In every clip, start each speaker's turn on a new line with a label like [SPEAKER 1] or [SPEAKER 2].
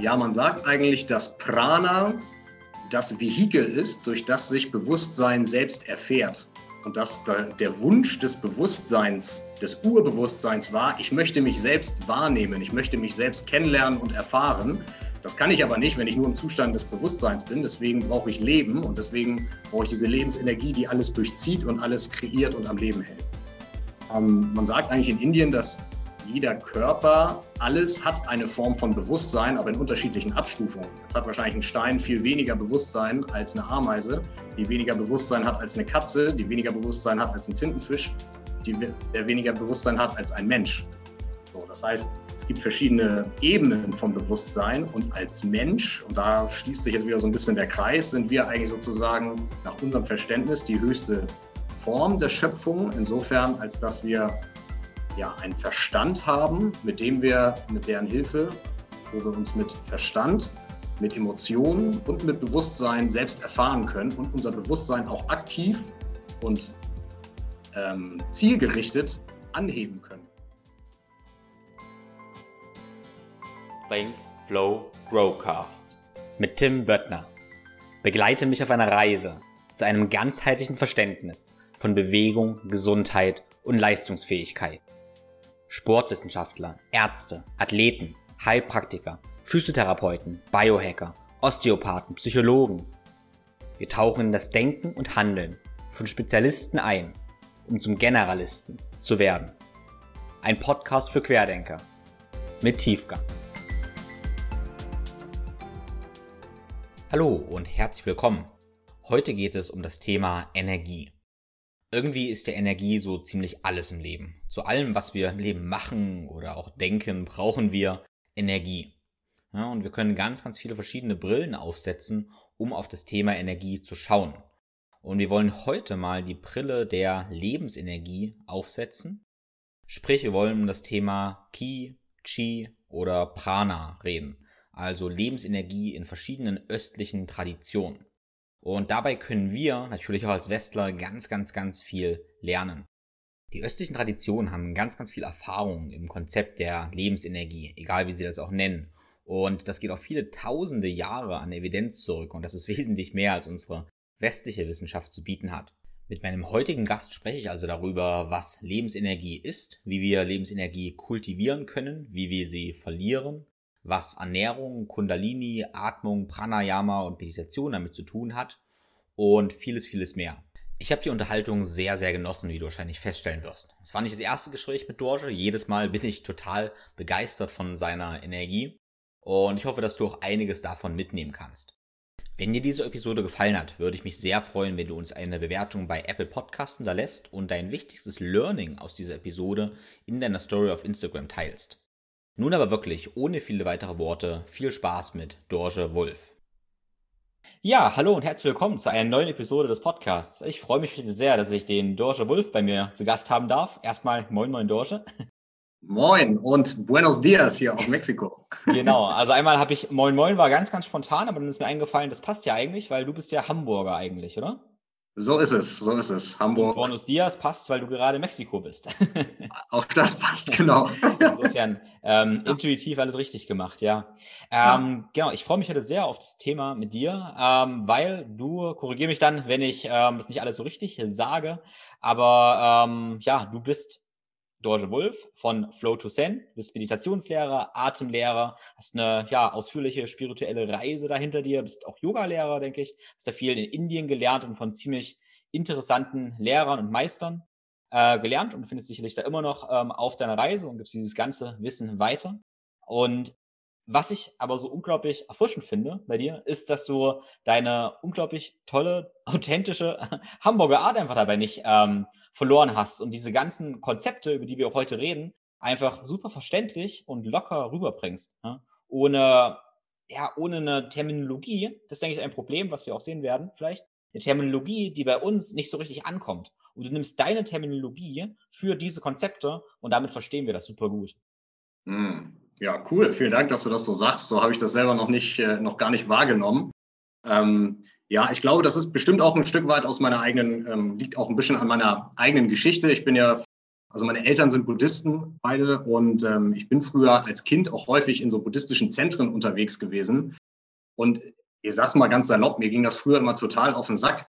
[SPEAKER 1] Ja, man sagt eigentlich, dass Prana das Vehikel ist, durch das sich Bewusstsein selbst erfährt. Und dass der Wunsch des Bewusstseins, des Urbewusstseins war, ich möchte mich selbst wahrnehmen, ich möchte mich selbst kennenlernen und erfahren. Das kann ich aber nicht, wenn ich nur im Zustand des Bewusstseins bin. Deswegen brauche ich Leben und deswegen brauche ich diese Lebensenergie, die alles durchzieht und alles kreiert und am Leben hält. Ähm, man sagt eigentlich in Indien, dass jeder Körper, alles hat eine Form von Bewusstsein, aber in unterschiedlichen Abstufungen. Jetzt hat wahrscheinlich ein Stein viel weniger Bewusstsein als eine Ameise, die weniger Bewusstsein hat als eine Katze, die weniger Bewusstsein hat als ein Tintenfisch, die, der weniger Bewusstsein hat als ein Mensch. So, das heißt, es gibt verschiedene Ebenen vom Bewusstsein und als Mensch, und da schließt sich jetzt wieder so ein bisschen der Kreis, sind wir eigentlich sozusagen nach unserem Verständnis die höchste Form der Schöpfung, insofern als dass wir ja, einen Verstand haben, mit dem wir, mit deren Hilfe, wo wir uns mit Verstand, mit Emotionen und mit Bewusstsein selbst erfahren können und unser Bewusstsein auch aktiv und ähm, zielgerichtet anheben können.
[SPEAKER 2] Think, Flow, Growcast mit Tim Böttner. Begleite mich auf einer Reise zu einem ganzheitlichen Verständnis von Bewegung, Gesundheit und Leistungsfähigkeit. Sportwissenschaftler, Ärzte, Athleten, Heilpraktiker, Physiotherapeuten, Biohacker, Osteopathen, Psychologen. Wir tauchen in das Denken und Handeln von Spezialisten ein, um zum Generalisten zu werden. Ein Podcast für Querdenker mit Tiefgang. Hallo und herzlich willkommen. Heute geht es um das Thema Energie. Irgendwie ist der Energie so ziemlich alles im Leben. Zu allem, was wir im Leben machen oder auch denken, brauchen wir Energie. Ja, und wir können ganz, ganz viele verschiedene Brillen aufsetzen, um auf das Thema Energie zu schauen. Und wir wollen heute mal die Brille der Lebensenergie aufsetzen. Sprich, wir wollen um das Thema Ki, Chi oder Prana reden. Also Lebensenergie in verschiedenen östlichen Traditionen. Und dabei können wir natürlich auch als Westler ganz, ganz, ganz viel lernen. Die östlichen Traditionen haben ganz, ganz viel Erfahrung im Konzept der Lebensenergie, egal wie sie das auch nennen. Und das geht auf viele tausende Jahre an Evidenz zurück und das ist wesentlich mehr, als unsere westliche Wissenschaft zu bieten hat. Mit meinem heutigen Gast spreche ich also darüber, was Lebensenergie ist, wie wir Lebensenergie kultivieren können, wie wir sie verlieren was Ernährung, Kundalini, Atmung, Pranayama und Meditation damit zu tun hat und vieles, vieles mehr. Ich habe die Unterhaltung sehr, sehr genossen, wie du wahrscheinlich feststellen wirst. Es war nicht das erste Gespräch mit Dorje. Jedes Mal bin ich total begeistert von seiner Energie. Und ich hoffe, dass du auch einiges davon mitnehmen kannst. Wenn dir diese Episode gefallen hat, würde ich mich sehr freuen, wenn du uns eine Bewertung bei Apple Podcasten da lässt und dein wichtigstes Learning aus dieser Episode in deiner Story auf Instagram teilst. Nun aber wirklich, ohne viele weitere Worte, viel Spaß mit Dorje Wolf. Ja, hallo und herzlich willkommen zu einer neuen Episode des Podcasts. Ich freue mich sehr, dass ich den Dorje Wolf bei mir zu Gast haben darf. Erstmal moin moin Dorje.
[SPEAKER 1] Moin und Buenos Dias hier aus Mexiko.
[SPEAKER 2] genau, also einmal habe ich Moin Moin war ganz, ganz spontan, aber dann ist mir eingefallen, das passt ja eigentlich, weil du bist ja Hamburger eigentlich, oder?
[SPEAKER 1] So ist es, so ist es. Hamburg.
[SPEAKER 2] Buenos Dias passt, weil du gerade in Mexiko bist.
[SPEAKER 1] Auch das passt, genau.
[SPEAKER 2] Insofern ähm, intuitiv alles richtig gemacht, ja. Ähm, ja. Genau, ich freue mich heute sehr auf das Thema mit dir, ähm, weil du, korrigiere mich dann, wenn ich ähm, das nicht alles so richtig sage, aber ähm, ja, du bist Dorje Wolf von Flow to Zen. Du bist Meditationslehrer, Atemlehrer, hast eine ja, ausführliche spirituelle Reise dahinter dir, bist auch Yogalehrer, denke ich. Hast da viel in Indien gelernt und von ziemlich interessanten Lehrern und Meistern äh, gelernt und findest sicherlich da immer noch ähm, auf deiner Reise und gibst dieses ganze Wissen weiter. Und was ich aber so unglaublich erfrischend finde bei dir, ist, dass du deine unglaublich tolle, authentische Hamburger Art einfach dabei nicht ähm, verloren hast und diese ganzen Konzepte, über die wir auch heute reden, einfach super verständlich und locker rüberbringst. Ne? Ohne, ja, ohne eine Terminologie, das denke ich, ein Problem, was wir auch sehen werden, vielleicht. Eine Terminologie, die bei uns nicht so richtig ankommt. Und du nimmst deine Terminologie für diese Konzepte und damit verstehen wir das super gut.
[SPEAKER 1] Hm. Ja, cool. Vielen Dank, dass du das so sagst. So habe ich das selber noch nicht, äh, noch gar nicht wahrgenommen. Ähm, ja, ich glaube, das ist bestimmt auch ein Stück weit aus meiner eigenen, ähm, liegt auch ein bisschen an meiner eigenen Geschichte. Ich bin ja Also meine Eltern sind Buddhisten, beide, und ähm, ich bin früher als Kind auch häufig in so buddhistischen Zentren unterwegs gewesen. Und ich sag's mal ganz salopp, mir ging das früher immer total auf den Sack,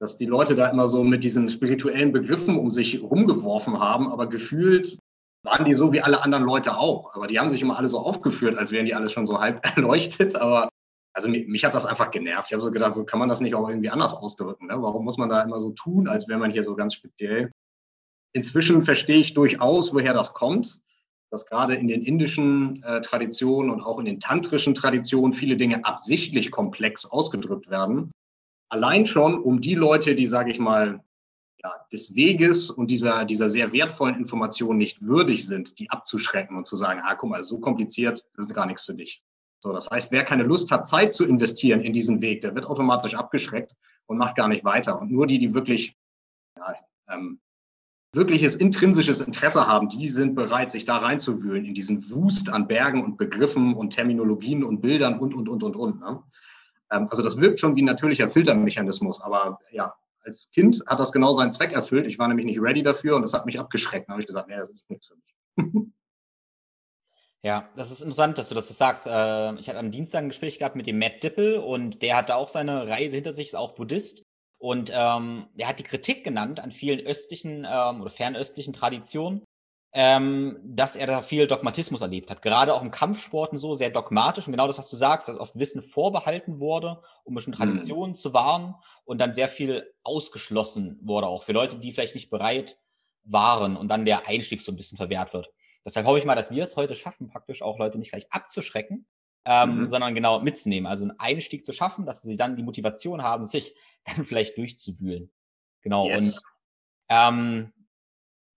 [SPEAKER 1] dass die Leute da immer so mit diesen spirituellen Begriffen um sich rumgeworfen haben, aber gefühlt waren die so wie alle anderen Leute auch. Aber die haben sich immer alle so aufgeführt, als wären die alles schon so halb erleuchtet. Aber also mich, mich hat das einfach genervt. Ich habe so gedacht, so kann man das nicht auch irgendwie anders ausdrücken. Ne? Warum muss man da immer so tun, als wäre man hier so ganz speziell? Inzwischen verstehe ich durchaus, woher das kommt, dass gerade in den indischen äh, Traditionen und auch in den tantrischen Traditionen viele Dinge absichtlich komplex ausgedrückt werden. Allein schon, um die Leute, die, sage ich mal, ja, des Weges und dieser, dieser sehr wertvollen Information nicht würdig sind, die abzuschrecken und zu sagen, ah, guck mal, so kompliziert, das ist gar nichts für dich. So, das heißt, wer keine Lust hat, Zeit zu investieren in diesen Weg, der wird automatisch abgeschreckt und macht gar nicht weiter. Und nur die, die wirklich ja, ähm, wirkliches intrinsisches Interesse haben, die sind bereit, sich da reinzuwühlen in diesen Wust an Bergen und Begriffen und Terminologien und Bildern und, und, und, und, und. Ne? Ähm, also das wirkt schon wie ein natürlicher Filtermechanismus, aber ja, als Kind hat das genau seinen Zweck erfüllt. Ich war nämlich nicht ready dafür und das hat mich abgeschreckt. Da habe ich gesagt, nee, das ist nichts für mich.
[SPEAKER 2] Ja, das ist interessant, dass du das sagst. Äh, ich hatte am Dienstag ein Gespräch gehabt mit dem Matt Dippel und der hatte auch seine Reise hinter sich, ist auch Buddhist. Und ähm, er hat die Kritik genannt an vielen östlichen ähm, oder fernöstlichen Traditionen, ähm, dass er da viel Dogmatismus erlebt hat. Gerade auch im Kampfsport und so, sehr dogmatisch. Und genau das, was du sagst, dass oft Wissen vorbehalten wurde, um bestimmte mhm. Traditionen mhm. zu wahren und dann sehr viel ausgeschlossen wurde, auch für Leute, die vielleicht nicht bereit waren und dann der Einstieg so ein bisschen verwehrt wird. Deshalb hoffe ich mal, dass wir es heute schaffen, praktisch auch Leute nicht gleich abzuschrecken, ähm, mhm. sondern genau mitzunehmen. Also einen Einstieg zu schaffen, dass sie dann die Motivation haben, sich dann vielleicht durchzuwühlen. Genau. Yes. Und ähm,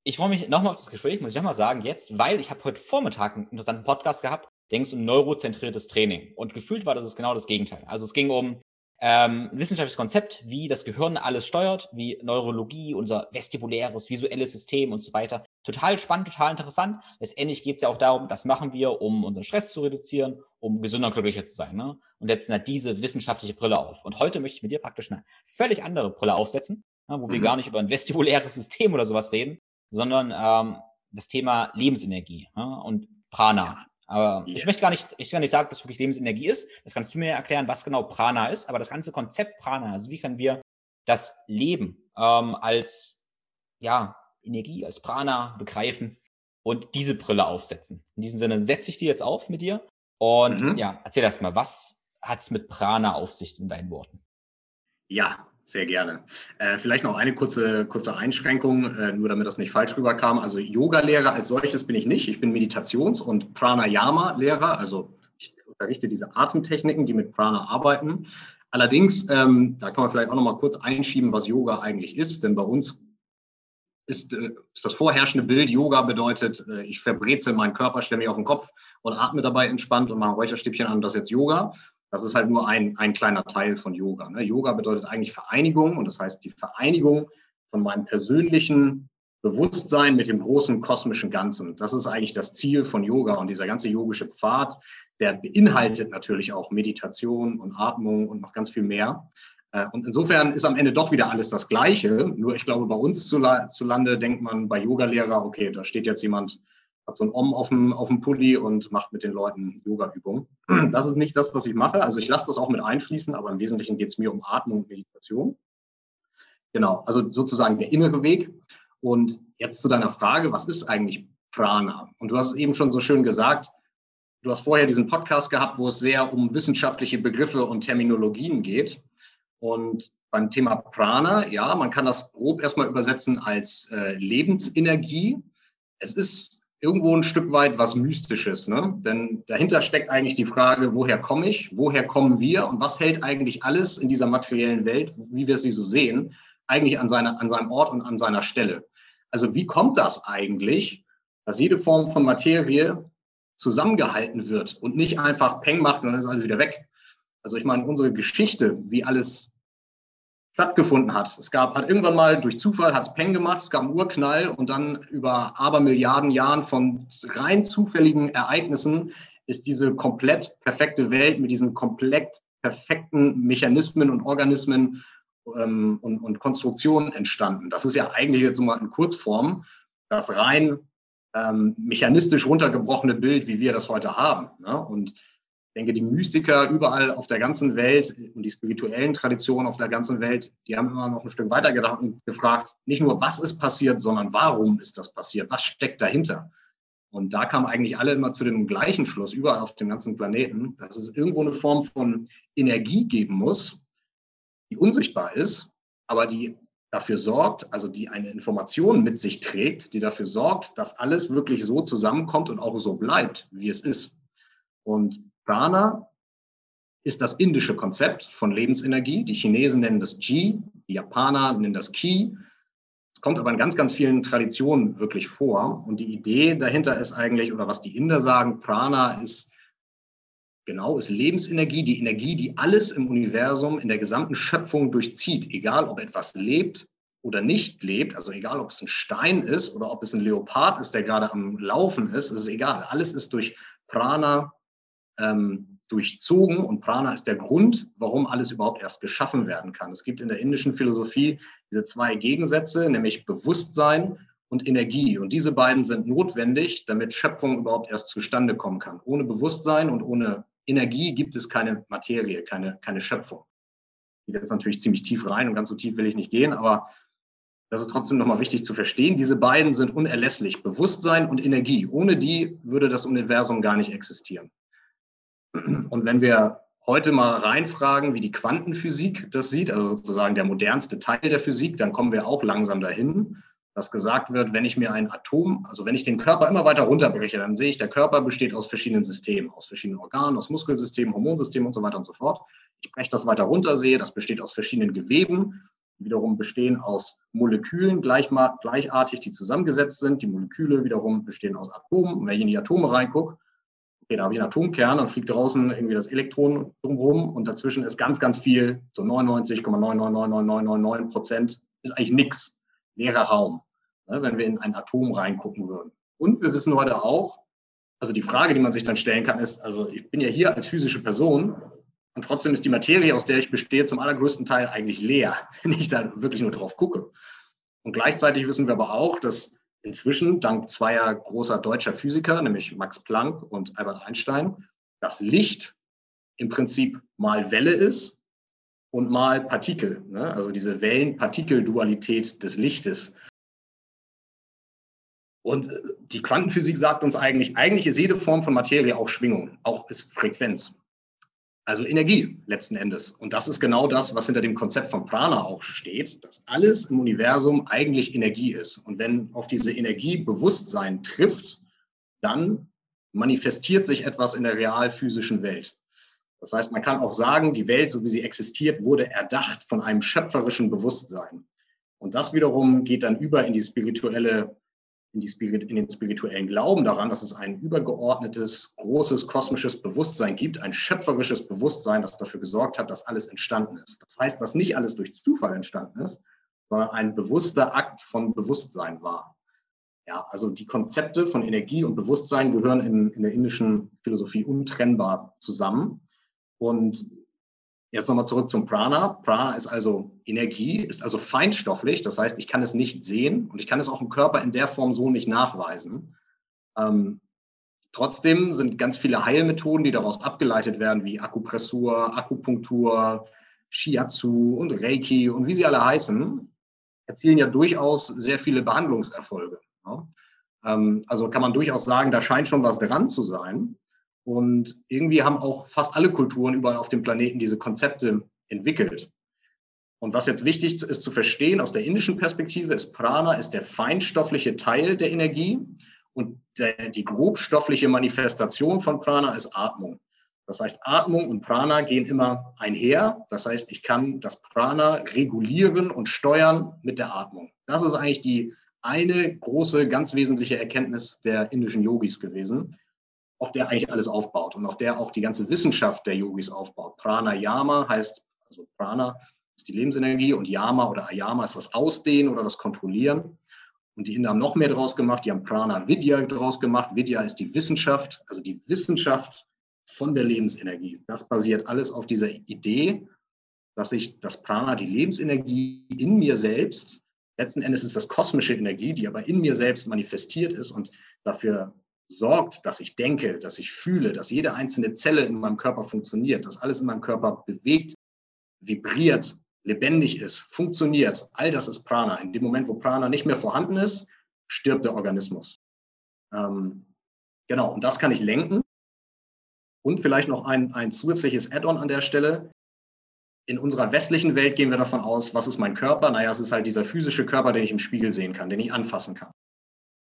[SPEAKER 2] ich freue mich nochmal auf das Gespräch, muss ich nochmal sagen, jetzt, weil ich habe heute Vormittag einen interessanten Podcast gehabt, denkst um neurozentriertes Training. Und gefühlt war das ist genau das Gegenteil. Also es ging um ähm, wissenschaftliches Konzept, wie das Gehirn alles steuert, wie Neurologie, unser vestibuläres, visuelles System und so weiter. Total spannend, total interessant. Letztendlich geht es ja auch darum, das machen wir, um unseren Stress zu reduzieren, um gesünder und glücklicher zu sein. Ne? Und setzen halt diese wissenschaftliche Brille auf. Und heute möchte ich mit dir praktisch eine völlig andere Brille aufsetzen, ne, wo mhm. wir gar nicht über ein vestibuläres System oder sowas reden, sondern ähm, das Thema Lebensenergie ne? und Prana. Aber yes. ich möchte gar nicht, ich kann nicht sagen, dass wirklich Lebensenergie ist. Das kannst du mir erklären, was genau Prana ist. Aber das ganze Konzept Prana, also wie können wir das Leben ähm, als ja Energie, als Prana begreifen und diese Brille aufsetzen. In diesem Sinne setze ich die jetzt auf mit dir und mhm. ja, erzähl erst mal, was hat es mit Prana auf sich in deinen Worten?
[SPEAKER 1] Ja, sehr gerne. Äh, vielleicht noch eine kurze, kurze Einschränkung, äh, nur damit das nicht falsch rüberkam. Also Yoga-Lehrer als solches bin ich nicht. Ich bin Meditations- und Pranayama-Lehrer. Also ich unterrichte diese Atemtechniken, die mit Prana arbeiten. Allerdings, ähm, da kann man vielleicht auch noch mal kurz einschieben, was Yoga eigentlich ist. Denn bei uns ist, äh, ist das vorherrschende Bild, Yoga bedeutet, äh, ich verbreze meinen Körper, stelle mich auf den Kopf und atme dabei entspannt und mache ein Räucherstäbchen an, das ist jetzt Yoga. Das ist halt nur ein, ein kleiner Teil von Yoga. Ne? Yoga bedeutet eigentlich Vereinigung und das heißt die Vereinigung von meinem persönlichen Bewusstsein mit dem großen kosmischen Ganzen. Das ist eigentlich das Ziel von Yoga und dieser ganze yogische Pfad, der beinhaltet natürlich auch Meditation und Atmung und noch ganz viel mehr. Äh, und insofern ist am Ende doch wieder alles das Gleiche. Nur ich glaube, bei uns zu, zu Lande denkt man bei Yoga-Lehrer, okay, da steht jetzt jemand hat so ein Om auf dem, auf dem Pulli und macht mit den Leuten Yoga-Übungen. Das ist nicht das, was ich mache. Also ich lasse das auch mit einfließen, aber im Wesentlichen geht es mir um Atmung und Meditation. Genau, also sozusagen der innere Weg. Und jetzt zu deiner Frage, was ist eigentlich Prana? Und du hast es eben schon so schön gesagt, du hast vorher diesen Podcast gehabt, wo es sehr um wissenschaftliche Begriffe und Terminologien geht. Und beim Thema Prana, ja, man kann das grob erstmal übersetzen als äh, Lebensenergie. Es ist irgendwo ein Stück weit was Mystisches. Ne? Denn dahinter steckt eigentlich die Frage, woher komme ich, woher kommen wir und was hält eigentlich alles in dieser materiellen Welt, wie wir sie so sehen, eigentlich an, seiner, an seinem Ort und an seiner Stelle. Also wie kommt das eigentlich, dass jede Form von Materie zusammengehalten wird und nicht einfach Peng macht und dann ist alles wieder weg? Also ich meine, unsere Geschichte, wie alles stattgefunden hat. Es gab, hat irgendwann mal durch Zufall hat es Peng gemacht, es gab einen Urknall und dann über Abermilliarden Jahren von rein zufälligen Ereignissen ist diese komplett perfekte Welt mit diesen komplett perfekten Mechanismen und Organismen ähm, und, und Konstruktionen entstanden. Das ist ja eigentlich jetzt mal in Kurzform. das rein ähm, mechanistisch runtergebrochene Bild, wie wir das heute haben. Ne? Und denke, die Mystiker überall auf der ganzen Welt und die spirituellen Traditionen auf der ganzen Welt, die haben immer noch ein Stück weiter gedacht und gefragt, nicht nur, was ist passiert, sondern warum ist das passiert? Was steckt dahinter? Und da kamen eigentlich alle immer zu dem gleichen Schluss, überall auf dem ganzen Planeten, dass es irgendwo eine Form von Energie geben muss, die unsichtbar ist, aber die dafür sorgt, also die eine Information mit sich trägt, die dafür sorgt, dass alles wirklich so zusammenkommt und auch so bleibt, wie es ist. Und Prana ist das indische Konzept von Lebensenergie. Die Chinesen nennen das Qi, die Japaner nennen das Qi. Es kommt aber in ganz, ganz vielen Traditionen wirklich vor. Und die Idee dahinter ist eigentlich, oder was die Inder sagen, Prana ist genau, ist Lebensenergie, die Energie, die alles im Universum, in der gesamten Schöpfung durchzieht, egal ob etwas lebt oder nicht lebt, also egal ob es ein Stein ist oder ob es ein Leopard ist, der gerade am Laufen ist, ist egal. Alles ist durch Prana ähm, durchzogen und Prana ist der Grund, warum alles überhaupt erst geschaffen werden kann. Es gibt in der indischen Philosophie diese zwei Gegensätze, nämlich Bewusstsein und Energie. Und diese beiden sind notwendig, damit Schöpfung überhaupt erst zustande kommen kann. Ohne Bewusstsein und ohne Energie gibt es keine Materie, keine, keine Schöpfung. Gehe jetzt natürlich ziemlich tief rein und ganz so tief will ich nicht gehen, aber das ist trotzdem nochmal wichtig zu verstehen. Diese beiden sind unerlässlich, Bewusstsein und Energie. Ohne die würde das Universum gar nicht existieren. Und wenn wir heute mal reinfragen, wie die Quantenphysik das sieht, also sozusagen der modernste Teil der Physik, dann kommen wir auch langsam dahin, dass gesagt wird, wenn ich mir ein Atom, also wenn ich den Körper immer weiter runterbreche, dann sehe ich, der Körper besteht aus verschiedenen Systemen, aus verschiedenen Organen, aus Muskelsystemen, Hormonsystemen und so weiter und so fort. Ich breche das weiter runter, sehe, das besteht aus verschiedenen Geweben, die wiederum bestehen aus Molekülen gleich, gleichartig, die zusammengesetzt sind. Die Moleküle wiederum bestehen aus Atomen. Und wenn ich in die Atome reingucke, okay, da habe ich einen Atomkern, dann fliegt draußen irgendwie das Elektron drumherum und dazwischen ist ganz, ganz viel, so 99,999999 Prozent ist eigentlich nichts, leerer Raum, ne, wenn wir in ein Atom reingucken würden. Und wir wissen heute auch, also die Frage, die man sich dann stellen kann, ist, also ich bin ja hier als physische Person und trotzdem ist die Materie, aus der ich bestehe, zum allergrößten Teil eigentlich leer, wenn ich da wirklich nur drauf gucke. Und gleichzeitig wissen wir aber auch, dass inzwischen dank zweier großer deutscher Physiker, nämlich Max Planck und Albert Einstein, das Licht im Prinzip mal Welle ist und mal Partikel, ne? also diese Wellen-Partikel-Dualität des Lichtes. Und äh, die Quantenphysik sagt uns eigentlich, eigentlich ist jede Form von Materie auch Schwingung, auch ist Frequenz. Also Energie letzten Endes. Und das ist genau das, was hinter dem Konzept von Prana auch steht, dass alles im Universum eigentlich Energie ist. Und wenn auf diese Energie Bewusstsein trifft, dann manifestiert sich etwas in der real physischen Welt. Das heißt, man kann auch sagen, die Welt, so wie sie existiert, wurde erdacht von einem schöpferischen Bewusstsein. Und das wiederum geht dann über in die spirituelle in, Spirit, in den spirituellen Glauben daran, dass es ein übergeordnetes, großes kosmisches Bewusstsein gibt, ein schöpferisches Bewusstsein, das dafür gesorgt hat, dass alles entstanden ist. Das heißt, dass nicht alles durch Zufall entstanden ist, sondern ein bewusster Akt von Bewusstsein war. Ja, also die Konzepte von Energie und Bewusstsein gehören in, in der indischen Philosophie untrennbar zusammen. Und Jetzt nochmal zurück zum Prana. Prana ist also Energie, ist also feinstofflich. Das heißt, ich kann es nicht sehen und ich kann es auch im Körper in der Form so nicht nachweisen. Ähm, trotzdem sind ganz viele Heilmethoden, die daraus abgeleitet werden, wie Akupressur, Akupunktur, Shiatsu und Reiki und wie sie alle heißen, erzielen ja durchaus sehr viele Behandlungserfolge. Ja? Ähm, also kann man durchaus sagen, da scheint schon was dran zu sein. Und irgendwie haben auch fast alle Kulturen überall auf dem Planeten diese Konzepte entwickelt. Und was jetzt wichtig ist zu verstehen aus der indischen Perspektive, ist Prana ist der feinstoffliche Teil der Energie und der, die grobstoffliche Manifestation von Prana ist Atmung. Das heißt, Atmung und Prana gehen immer einher. Das heißt, ich kann das Prana regulieren und steuern mit der Atmung. Das ist eigentlich die eine große, ganz wesentliche Erkenntnis der indischen Yogis gewesen auf der eigentlich alles aufbaut und auf der auch die ganze Wissenschaft der Yogis aufbaut. Pranayama heißt, also Prana ist die Lebensenergie und Yama oder Ayama ist das Ausdehnen oder das Kontrollieren. Und die Inder haben noch mehr draus gemacht, die haben Prana Vidya draus gemacht. Vidya ist die Wissenschaft, also die Wissenschaft von der Lebensenergie. Das basiert alles auf dieser Idee, dass ich das Prana, die Lebensenergie in mir selbst, Letzten Endes ist das kosmische Energie, die aber in mir selbst manifestiert ist und dafür sorgt, dass ich denke, dass ich fühle, dass jede einzelne Zelle in meinem Körper funktioniert, dass alles in meinem Körper bewegt, vibriert, lebendig ist, funktioniert. All das ist Prana. In dem Moment, wo Prana nicht mehr vorhanden ist, stirbt der Organismus. Ähm, genau, und das kann ich lenken. Und vielleicht noch ein, ein zusätzliches Add-on an der Stelle. In unserer westlichen Welt gehen wir davon aus, was ist mein Körper? Naja, es ist halt dieser physische Körper, den ich im Spiegel sehen kann, den ich anfassen kann.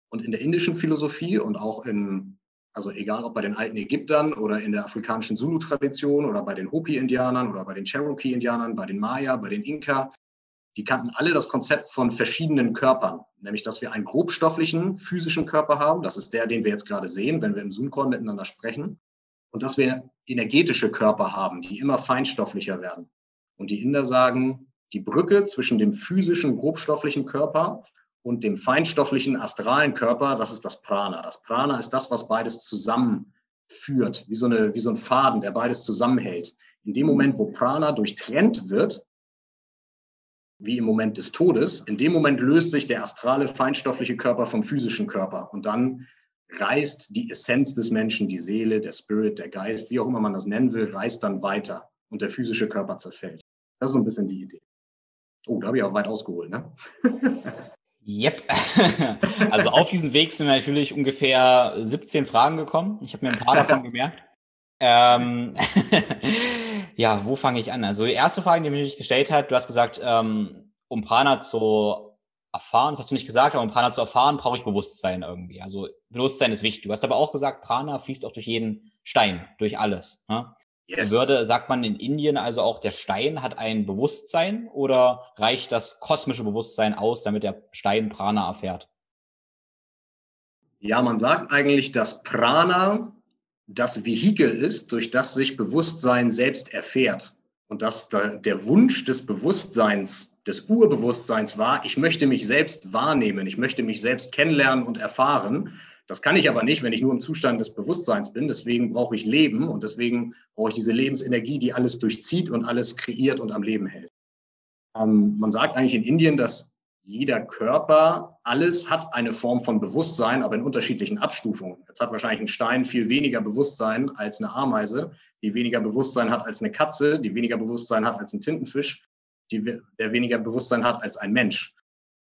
[SPEAKER 1] Und in der indischen Philosophie und auch in, also egal ob bei den alten Ägyptern oder in der afrikanischen Zulu-Tradition oder bei den Hopi-Indianern oder bei den Cherokee-Indianern, bei den Maya, bei den Inka, die kannten alle das Konzept von verschiedenen Körpern, nämlich dass wir einen grobstofflichen physischen Körper haben, das ist der, den wir jetzt gerade sehen, wenn wir im Zoom-Call miteinander sprechen, und dass wir energetische Körper haben, die immer feinstofflicher werden. Und die Inder sagen, die Brücke zwischen dem physischen, grobstofflichen Körper und dem feinstofflichen, astralen Körper, das ist das Prana. Das Prana ist das, was beides zusammenführt, wie so, eine, wie so ein Faden, der beides zusammenhält. In dem Moment, wo Prana durchtrennt wird, wie im Moment des Todes, in dem Moment löst sich der astrale, feinstoffliche Körper vom physischen Körper. Und dann reist die Essenz des Menschen, die Seele, der Spirit, der Geist, wie auch immer man das nennen will, reist dann weiter und der physische Körper zerfällt. Das ist so ein bisschen die Idee. Oh, da habe ich auch weit ausgeholt, ne?
[SPEAKER 2] Yep. also auf diesem Weg sind natürlich ungefähr 17 Fragen gekommen. Ich habe mir ein paar davon gemerkt. Ähm, ja, wo fange ich an? Also die erste Frage, die mich gestellt hat, du hast gesagt, ähm, um Prana zu erfahren, das hast du nicht gesagt, aber um Prana zu erfahren, brauche ich Bewusstsein irgendwie. Also Bewusstsein ist wichtig. Du hast aber auch gesagt, Prana fließt auch durch jeden Stein, durch alles. Ne? Yes. Würde, sagt man in Indien also auch, der Stein hat ein Bewusstsein oder reicht das kosmische Bewusstsein aus, damit der Stein Prana erfährt?
[SPEAKER 1] Ja, man sagt eigentlich, dass Prana das Vehikel ist, durch das sich Bewusstsein selbst erfährt. Und dass der Wunsch des Bewusstseins, des Urbewusstseins war, ich möchte mich selbst wahrnehmen, ich möchte mich selbst kennenlernen und erfahren. Das kann ich aber nicht, wenn ich nur im Zustand des Bewusstseins bin. Deswegen brauche ich Leben und deswegen brauche ich diese Lebensenergie, die alles durchzieht und alles kreiert und am Leben hält. Ähm, man sagt eigentlich in Indien, dass jeder Körper, alles hat eine Form von Bewusstsein, aber in unterschiedlichen Abstufungen. Jetzt hat wahrscheinlich ein Stein viel weniger Bewusstsein als eine Ameise, die weniger Bewusstsein hat als eine Katze, die weniger Bewusstsein hat als ein Tintenfisch, die, der weniger Bewusstsein hat als ein Mensch.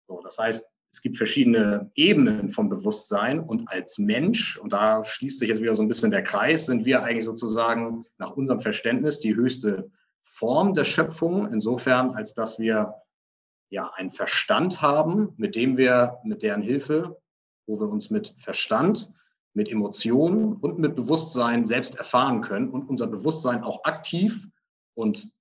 [SPEAKER 1] So, das heißt, es gibt verschiedene Ebenen von Bewusstsein und als Mensch, und da schließt sich jetzt wieder so ein bisschen der Kreis, sind wir eigentlich sozusagen nach unserem Verständnis die höchste Form der Schöpfung, insofern als dass wir ja einen Verstand haben, mit dem wir, mit deren Hilfe, wo wir uns mit Verstand, mit Emotionen und mit Bewusstsein selbst erfahren können und unser Bewusstsein auch aktiv und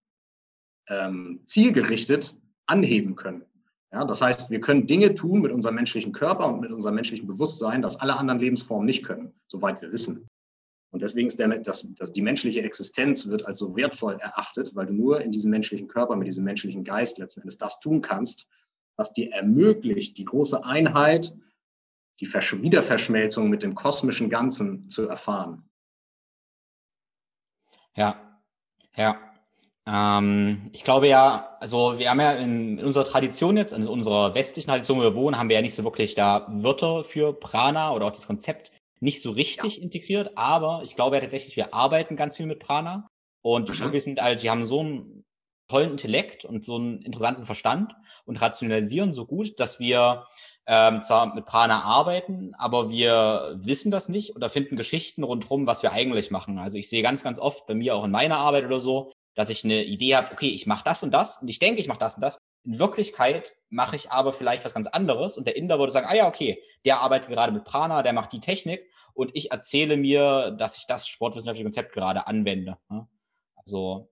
[SPEAKER 1] ähm, zielgerichtet anheben können. Ja, das heißt, wir können Dinge tun mit unserem menschlichen Körper und mit unserem menschlichen Bewusstsein, das alle anderen Lebensformen nicht können, soweit wir wissen. Und deswegen ist der, das, das, die menschliche Existenz wird als so wertvoll erachtet, weil du nur in diesem menschlichen Körper, mit diesem menschlichen Geist letzten Endes das tun kannst, was dir ermöglicht, die große Einheit, die Versch Wiederverschmelzung mit dem kosmischen Ganzen zu erfahren.
[SPEAKER 2] Ja, ja. Ähm, ich glaube ja, also wir haben ja in, in, unserer Tradition jetzt, in unserer westlichen Tradition, wo wir wohnen, haben wir ja nicht so wirklich da Wörter für Prana oder auch das Konzept nicht so richtig ja. integriert, aber ich glaube ja tatsächlich, wir arbeiten ganz viel mit Prana und mhm. wir sind halt, wir haben so einen tollen Intellekt und so einen interessanten Verstand und rationalisieren so gut, dass wir ähm, zwar mit Prana arbeiten, aber wir wissen das nicht oder finden Geschichten rundherum, was wir eigentlich machen. Also ich sehe ganz, ganz oft bei mir auch in meiner Arbeit oder so, dass ich eine Idee habe, okay, ich mache das und das und ich denke, ich mache das und das. In Wirklichkeit mache ich aber vielleicht was ganz anderes und der Inder würde sagen, ah ja, okay, der arbeitet gerade mit Prana, der macht die Technik und ich erzähle mir, dass ich das sportwissenschaftliche Konzept gerade anwende. Ne? Also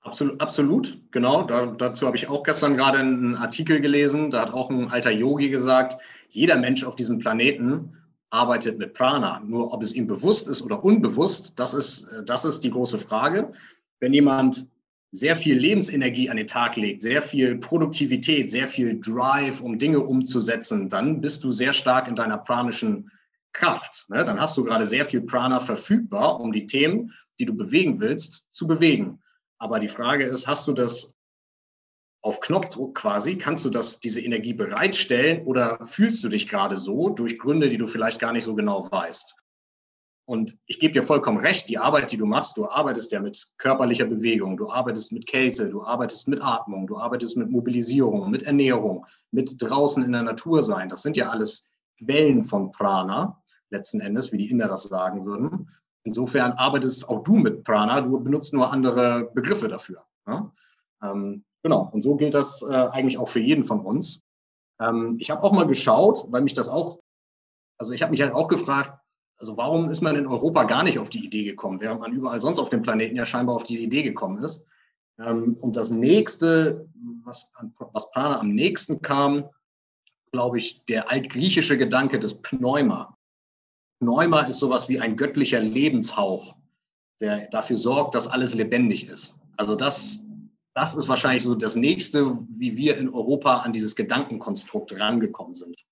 [SPEAKER 1] Absolut, absolut, genau. Da, dazu habe ich auch gestern gerade einen Artikel gelesen. Da hat auch ein alter Yogi gesagt, jeder Mensch auf diesem Planeten arbeitet mit Prana. Nur ob es ihm bewusst ist oder unbewusst, das ist, das ist die große Frage wenn jemand sehr viel Lebensenergie an den Tag legt, sehr viel Produktivität, sehr viel Drive, um Dinge umzusetzen, dann bist du sehr stark in deiner pranischen Kraft. Ne? Dann hast du gerade sehr viel Prana verfügbar, um die Themen, die du bewegen willst, zu bewegen. Aber die Frage ist, hast du das auf Knopfdruck quasi, kannst du das, diese Energie bereitstellen oder fühlst du dich gerade so durch Gründe, die du vielleicht gar nicht so genau weißt? Und ich gebe dir vollkommen recht, die Arbeit, die du machst, du arbeitest ja mit körperlicher Bewegung, du arbeitest mit Kälte, du arbeitest mit Atmung, du arbeitest mit Mobilisierung, mit Ernährung, mit draußen in der Natur sein. Das sind ja alles Quellen von Prana, letzten Endes, wie die Inder das sagen würden. Insofern arbeitest auch du mit Prana, du benutzt nur andere Begriffe dafür. Ja? Ähm, genau, und so gilt das äh, eigentlich auch für jeden von uns. Ähm, ich habe auch mal geschaut, weil mich das auch, also ich habe mich halt auch gefragt, also warum ist man in Europa gar nicht auf die Idee gekommen, während man überall sonst auf dem Planeten ja scheinbar auf die Idee gekommen ist? Ähm, und das nächste, was, was Prana am nächsten kam, glaube ich, der altgriechische Gedanke des Pneuma. Pneuma ist sowas wie ein göttlicher Lebenshauch, der dafür sorgt, dass alles lebendig ist. Also das, das ist wahrscheinlich so das nächste, wie wir in Europa an dieses Gedankenkonstrukt rangekommen sind.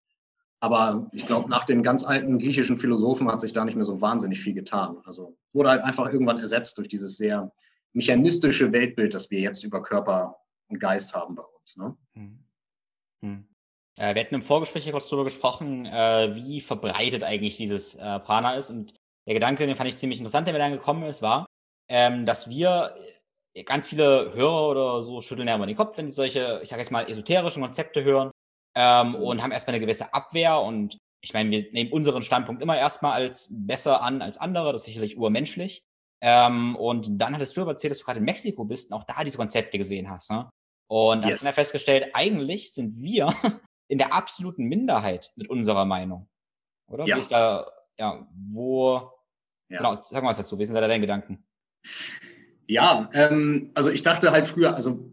[SPEAKER 1] Aber ich glaube, nach den ganz alten griechischen Philosophen hat sich da nicht mehr so wahnsinnig viel getan. Also wurde halt einfach irgendwann ersetzt durch dieses sehr mechanistische Weltbild, das wir jetzt über Körper und Geist haben bei uns. Ne? Hm.
[SPEAKER 2] Hm. Äh, wir hatten im Vorgespräch kurz darüber gesprochen, äh, wie verbreitet eigentlich dieses äh, Prana ist. Und der Gedanke, den fand ich ziemlich interessant, der mir dann gekommen ist, war, ähm, dass wir äh, ganz viele Hörer oder so schütteln ja immer den Kopf, wenn sie solche, ich sage jetzt mal, esoterischen Konzepte hören ähm, und haben erstmal eine gewisse Abwehr und ich meine, wir nehmen unseren Standpunkt immer erstmal als besser an als andere, das ist sicherlich urmenschlich. Ähm, und dann hattest du aber erzählt, dass du gerade in Mexiko bist und auch da diese Konzepte gesehen hast. Ne? Und yes. hast dann festgestellt, eigentlich sind wir in der absoluten Minderheit mit unserer Meinung. Oder? Ja. Wie ist da, ja, wo, ja. genau, sag mal was dazu, wie sind da deine Gedanken?
[SPEAKER 1] Ja, ähm, also ich dachte halt früher, also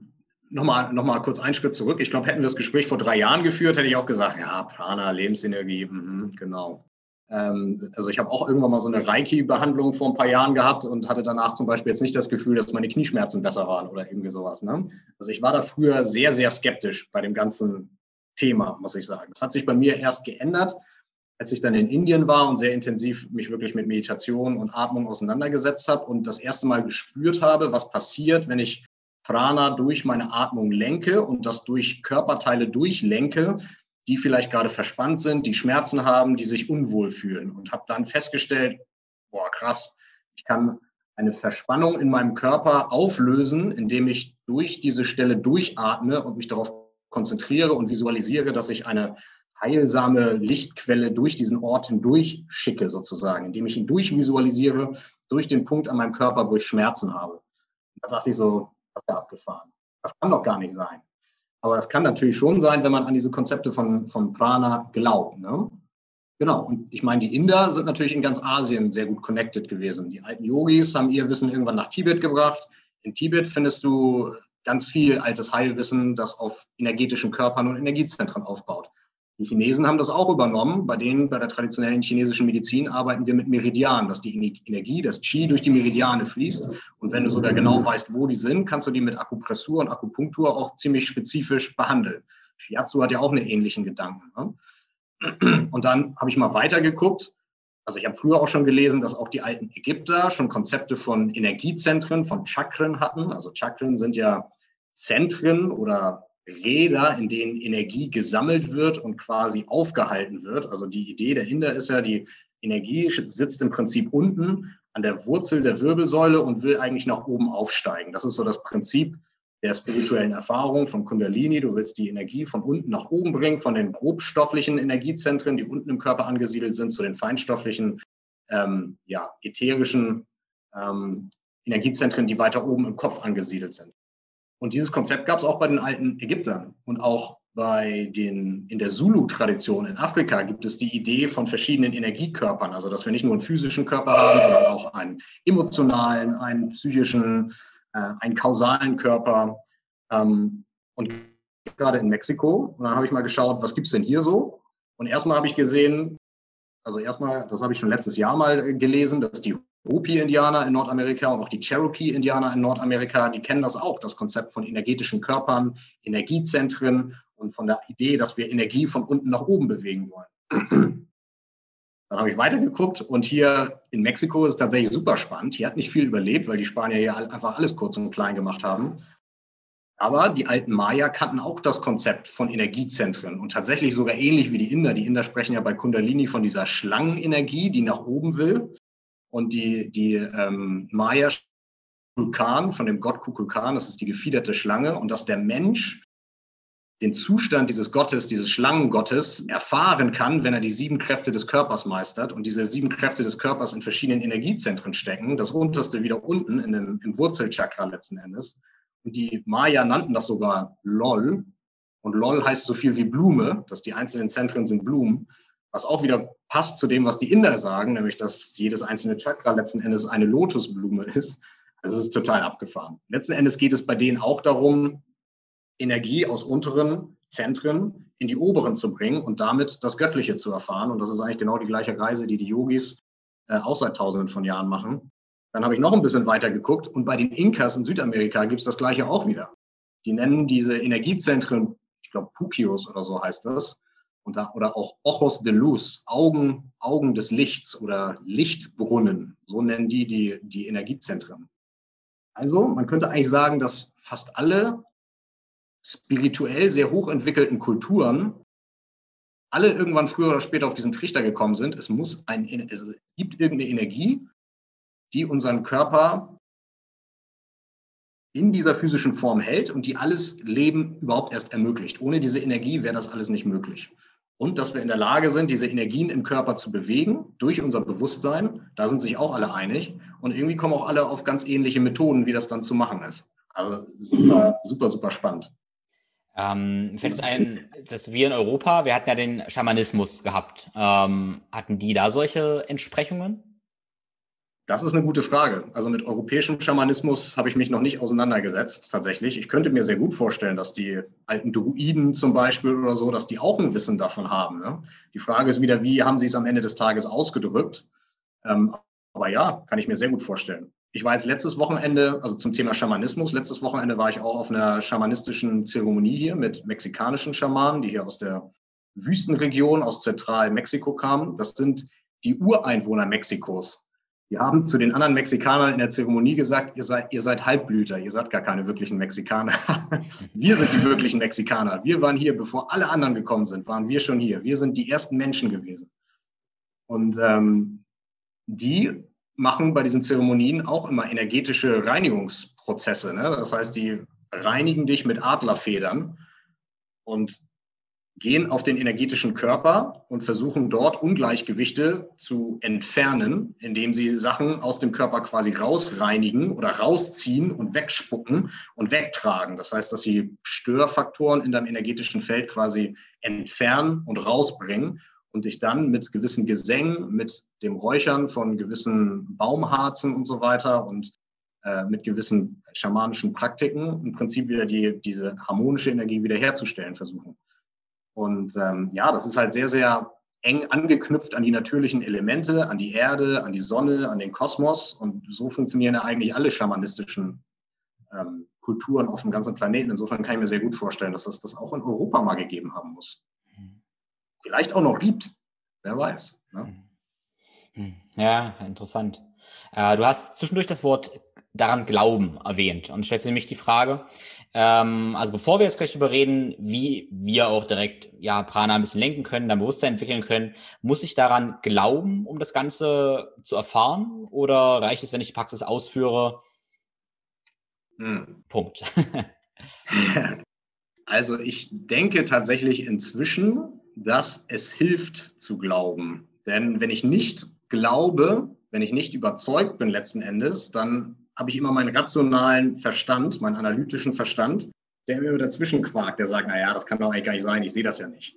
[SPEAKER 1] nochmal noch mal kurz einen Schritt zurück. Ich glaube, hätten wir das Gespräch vor drei Jahren geführt, hätte ich auch gesagt, ja, Prana, Lebensenergie, mh, genau. Ähm, also ich habe auch irgendwann mal so eine Reiki-Behandlung vor ein paar Jahren gehabt und hatte danach zum Beispiel jetzt nicht das Gefühl, dass meine Knieschmerzen besser waren oder irgendwie sowas. Ne? Also ich war da früher sehr, sehr skeptisch bei dem ganzen Thema, muss ich sagen. Das hat sich bei mir erst geändert, als ich dann in Indien war und sehr intensiv mich wirklich mit Meditation und Atmung auseinandergesetzt habe und das erste Mal gespürt habe, was passiert, wenn ich Prana durch meine Atmung lenke und das durch Körperteile durchlenke, die vielleicht gerade verspannt sind, die Schmerzen haben, die sich unwohl fühlen. Und habe dann festgestellt, boah, krass, ich kann eine Verspannung in meinem Körper auflösen, indem ich durch diese Stelle durchatme und mich darauf konzentriere und visualisiere, dass ich eine heilsame Lichtquelle durch diesen Ort hindurch schicke, sozusagen, indem ich ihn durchvisualisiere, durch den Punkt an meinem Körper, wo ich Schmerzen habe. Da dachte ich so, was da abgefahren. Das kann doch gar nicht sein. Aber es kann natürlich schon sein, wenn man an diese Konzepte von, von Prana glaubt. Ne? Genau, und ich meine, die Inder sind natürlich in ganz Asien sehr gut connected gewesen. Die alten Yogis haben ihr Wissen irgendwann nach Tibet gebracht. In Tibet findest du ganz viel altes Heilwissen, das auf energetischen Körpern und Energiezentren aufbaut. Die Chinesen haben das auch übernommen. Bei denen, bei der traditionellen chinesischen Medizin, arbeiten wir mit Meridianen, dass die Energie, das Qi durch die Meridiane fließt. Und wenn du sogar genau weißt, wo die sind, kannst du die mit Akupressur und Akupunktur auch ziemlich spezifisch behandeln. Shiatsu hat ja auch einen ähnlichen Gedanken. Ne? Und dann habe ich mal weitergeguckt. Also ich habe früher auch schon gelesen, dass auch die alten Ägypter schon Konzepte von Energiezentren, von Chakren hatten. Also Chakren sind ja Zentren oder Räder, in denen Energie gesammelt wird und quasi aufgehalten wird. Also die Idee dahinter ist ja, die Energie sitzt im Prinzip unten an der Wurzel der Wirbelsäule und will eigentlich nach oben aufsteigen. Das ist so das Prinzip der spirituellen Erfahrung von Kundalini. Du willst die Energie von unten nach oben bringen, von den grobstofflichen Energiezentren, die unten im Körper angesiedelt sind, zu den feinstofflichen, ähm, ja, ätherischen ähm, Energiezentren, die weiter oben im Kopf angesiedelt sind. Und dieses Konzept gab es auch bei den alten Ägyptern und auch bei den, in der Zulu-Tradition in Afrika gibt es die Idee von verschiedenen Energiekörpern, also dass wir nicht nur einen physischen Körper haben, sondern auch einen emotionalen, einen psychischen, äh, einen kausalen Körper. Ähm, und gerade in Mexiko, und dann habe ich mal geschaut, was gibt es denn hier so? Und erstmal habe ich gesehen, also erstmal, das habe ich schon letztes Jahr mal gelesen, dass die Hopi-Indianer in Nordamerika und auch die Cherokee-Indianer in Nordamerika, die kennen das auch, das Konzept von energetischen Körpern, Energiezentren und von der Idee, dass wir Energie von unten nach oben bewegen wollen. Dann habe ich weitergeguckt und hier in Mexiko ist es tatsächlich super spannend. Hier hat nicht viel überlebt, weil die Spanier hier einfach alles kurz und klein gemacht haben. Aber die alten Maya kannten auch das Konzept von Energiezentren und tatsächlich sogar ähnlich wie die Inder. Die Inder sprechen ja bei Kundalini von dieser Schlangenenergie, die nach oben will. Und die, die ähm, Maya Kukulkan, von dem Gott Kukulkan, das ist die gefiederte Schlange, und dass der Mensch den Zustand dieses Gottes, dieses Schlangengottes erfahren kann, wenn er die sieben Kräfte des Körpers meistert und diese sieben Kräfte des Körpers in verschiedenen Energiezentren stecken, das unterste wieder unten in dem, im Wurzelchakra letzten Endes. Und die Maya nannten das sogar LOL. Und LOL heißt so viel wie Blume, dass die einzelnen Zentren sind Blumen, was auch wieder passt zu dem, was die Inder sagen, nämlich dass jedes einzelne Chakra letzten Endes eine Lotusblume ist. Das ist total abgefahren. Letzten Endes geht es bei denen auch darum, Energie aus unteren Zentren in die oberen zu bringen und damit das Göttliche zu erfahren. Und das ist eigentlich genau die gleiche Reise, die die Yogis äh, auch seit tausenden von Jahren machen. Dann habe ich noch ein bisschen weiter geguckt und bei den Inkas in Südamerika gibt es das Gleiche auch wieder. Die nennen diese Energiezentren, ich glaube Pukios oder so heißt das, da, oder auch Ojos de Luz, Augen, Augen des Lichts oder Lichtbrunnen, so nennen die, die die Energiezentren. Also man könnte eigentlich sagen, dass fast alle spirituell sehr hochentwickelten Kulturen alle irgendwann früher oder später auf diesen Trichter gekommen sind. Es muss ein, es gibt irgendeine Energie, die unseren Körper in dieser physischen Form hält und die alles Leben überhaupt erst ermöglicht. Ohne diese Energie wäre das alles nicht möglich. Und dass wir in der Lage sind, diese Energien im Körper zu bewegen durch unser Bewusstsein, da sind sich auch alle einig. Und irgendwie kommen auch alle auf ganz ähnliche Methoden, wie das dann zu machen ist. Also super, super, super spannend.
[SPEAKER 2] Ähm, fällt es ein, dass wir in Europa, wir hatten ja den Schamanismus gehabt. Ähm, hatten die da solche Entsprechungen?
[SPEAKER 1] Das ist eine gute Frage. Also mit europäischem Schamanismus habe ich mich noch nicht auseinandergesetzt, tatsächlich. Ich könnte mir sehr gut vorstellen, dass die alten Druiden zum Beispiel oder so, dass die auch ein Wissen davon haben. Ne? Die Frage ist wieder, wie haben sie es am Ende des Tages ausgedrückt? Ähm, aber ja, kann ich mir sehr gut vorstellen. Ich war jetzt letztes Wochenende, also zum Thema Schamanismus, letztes Wochenende war ich auch auf einer schamanistischen Zeremonie hier mit mexikanischen Schamanen, die hier aus der Wüstenregion, aus Zentralmexiko kamen. Das sind die Ureinwohner Mexikos. Die haben zu den anderen Mexikanern in der Zeremonie gesagt, ihr seid, ihr seid Halbblüter, ihr seid gar keine wirklichen Mexikaner. wir sind die wirklichen Mexikaner. Wir waren hier, bevor alle anderen gekommen sind, waren wir schon hier. Wir sind die ersten Menschen gewesen. Und ähm, die machen bei diesen Zeremonien auch immer energetische Reinigungsprozesse. Ne? Das heißt, die reinigen dich mit Adlerfedern und gehen auf den energetischen Körper und versuchen dort Ungleichgewichte zu entfernen, indem sie Sachen aus dem Körper quasi rausreinigen oder rausziehen und wegspucken und wegtragen. Das heißt, dass sie Störfaktoren in deinem energetischen Feld quasi entfernen und rausbringen und dich dann mit gewissen Gesängen, mit dem Räuchern von gewissen Baumharzen und so weiter und äh, mit gewissen schamanischen Praktiken im Prinzip wieder die, diese harmonische Energie wiederherzustellen versuchen. Und ähm, ja, das ist halt sehr, sehr eng angeknüpft an die natürlichen Elemente, an die Erde, an die Sonne, an den Kosmos. Und so funktionieren ja eigentlich alle schamanistischen ähm, Kulturen auf dem ganzen Planeten. Insofern kann ich mir sehr gut vorstellen, dass es das auch in Europa mal gegeben haben muss vielleicht auch noch gibt. Wer weiß. Ne?
[SPEAKER 2] Hm. Ja, interessant. Äh, du hast zwischendurch das Wort daran glauben erwähnt und stellst nämlich die Frage, ähm, also bevor wir jetzt gleich darüber reden, wie wir auch direkt ja Prana ein bisschen lenken können, dann Bewusstsein entwickeln können, muss ich daran glauben, um das Ganze zu erfahren oder reicht es, wenn ich die Praxis ausführe? Hm. Punkt.
[SPEAKER 1] also ich denke tatsächlich inzwischen, dass es hilft zu glauben. Denn wenn ich nicht glaube, wenn ich nicht überzeugt bin letzten Endes, dann habe ich immer meinen rationalen Verstand, meinen analytischen Verstand, der mir dazwischen quakt, der sagt, naja, das kann doch eigentlich gar nicht sein, ich sehe das ja nicht.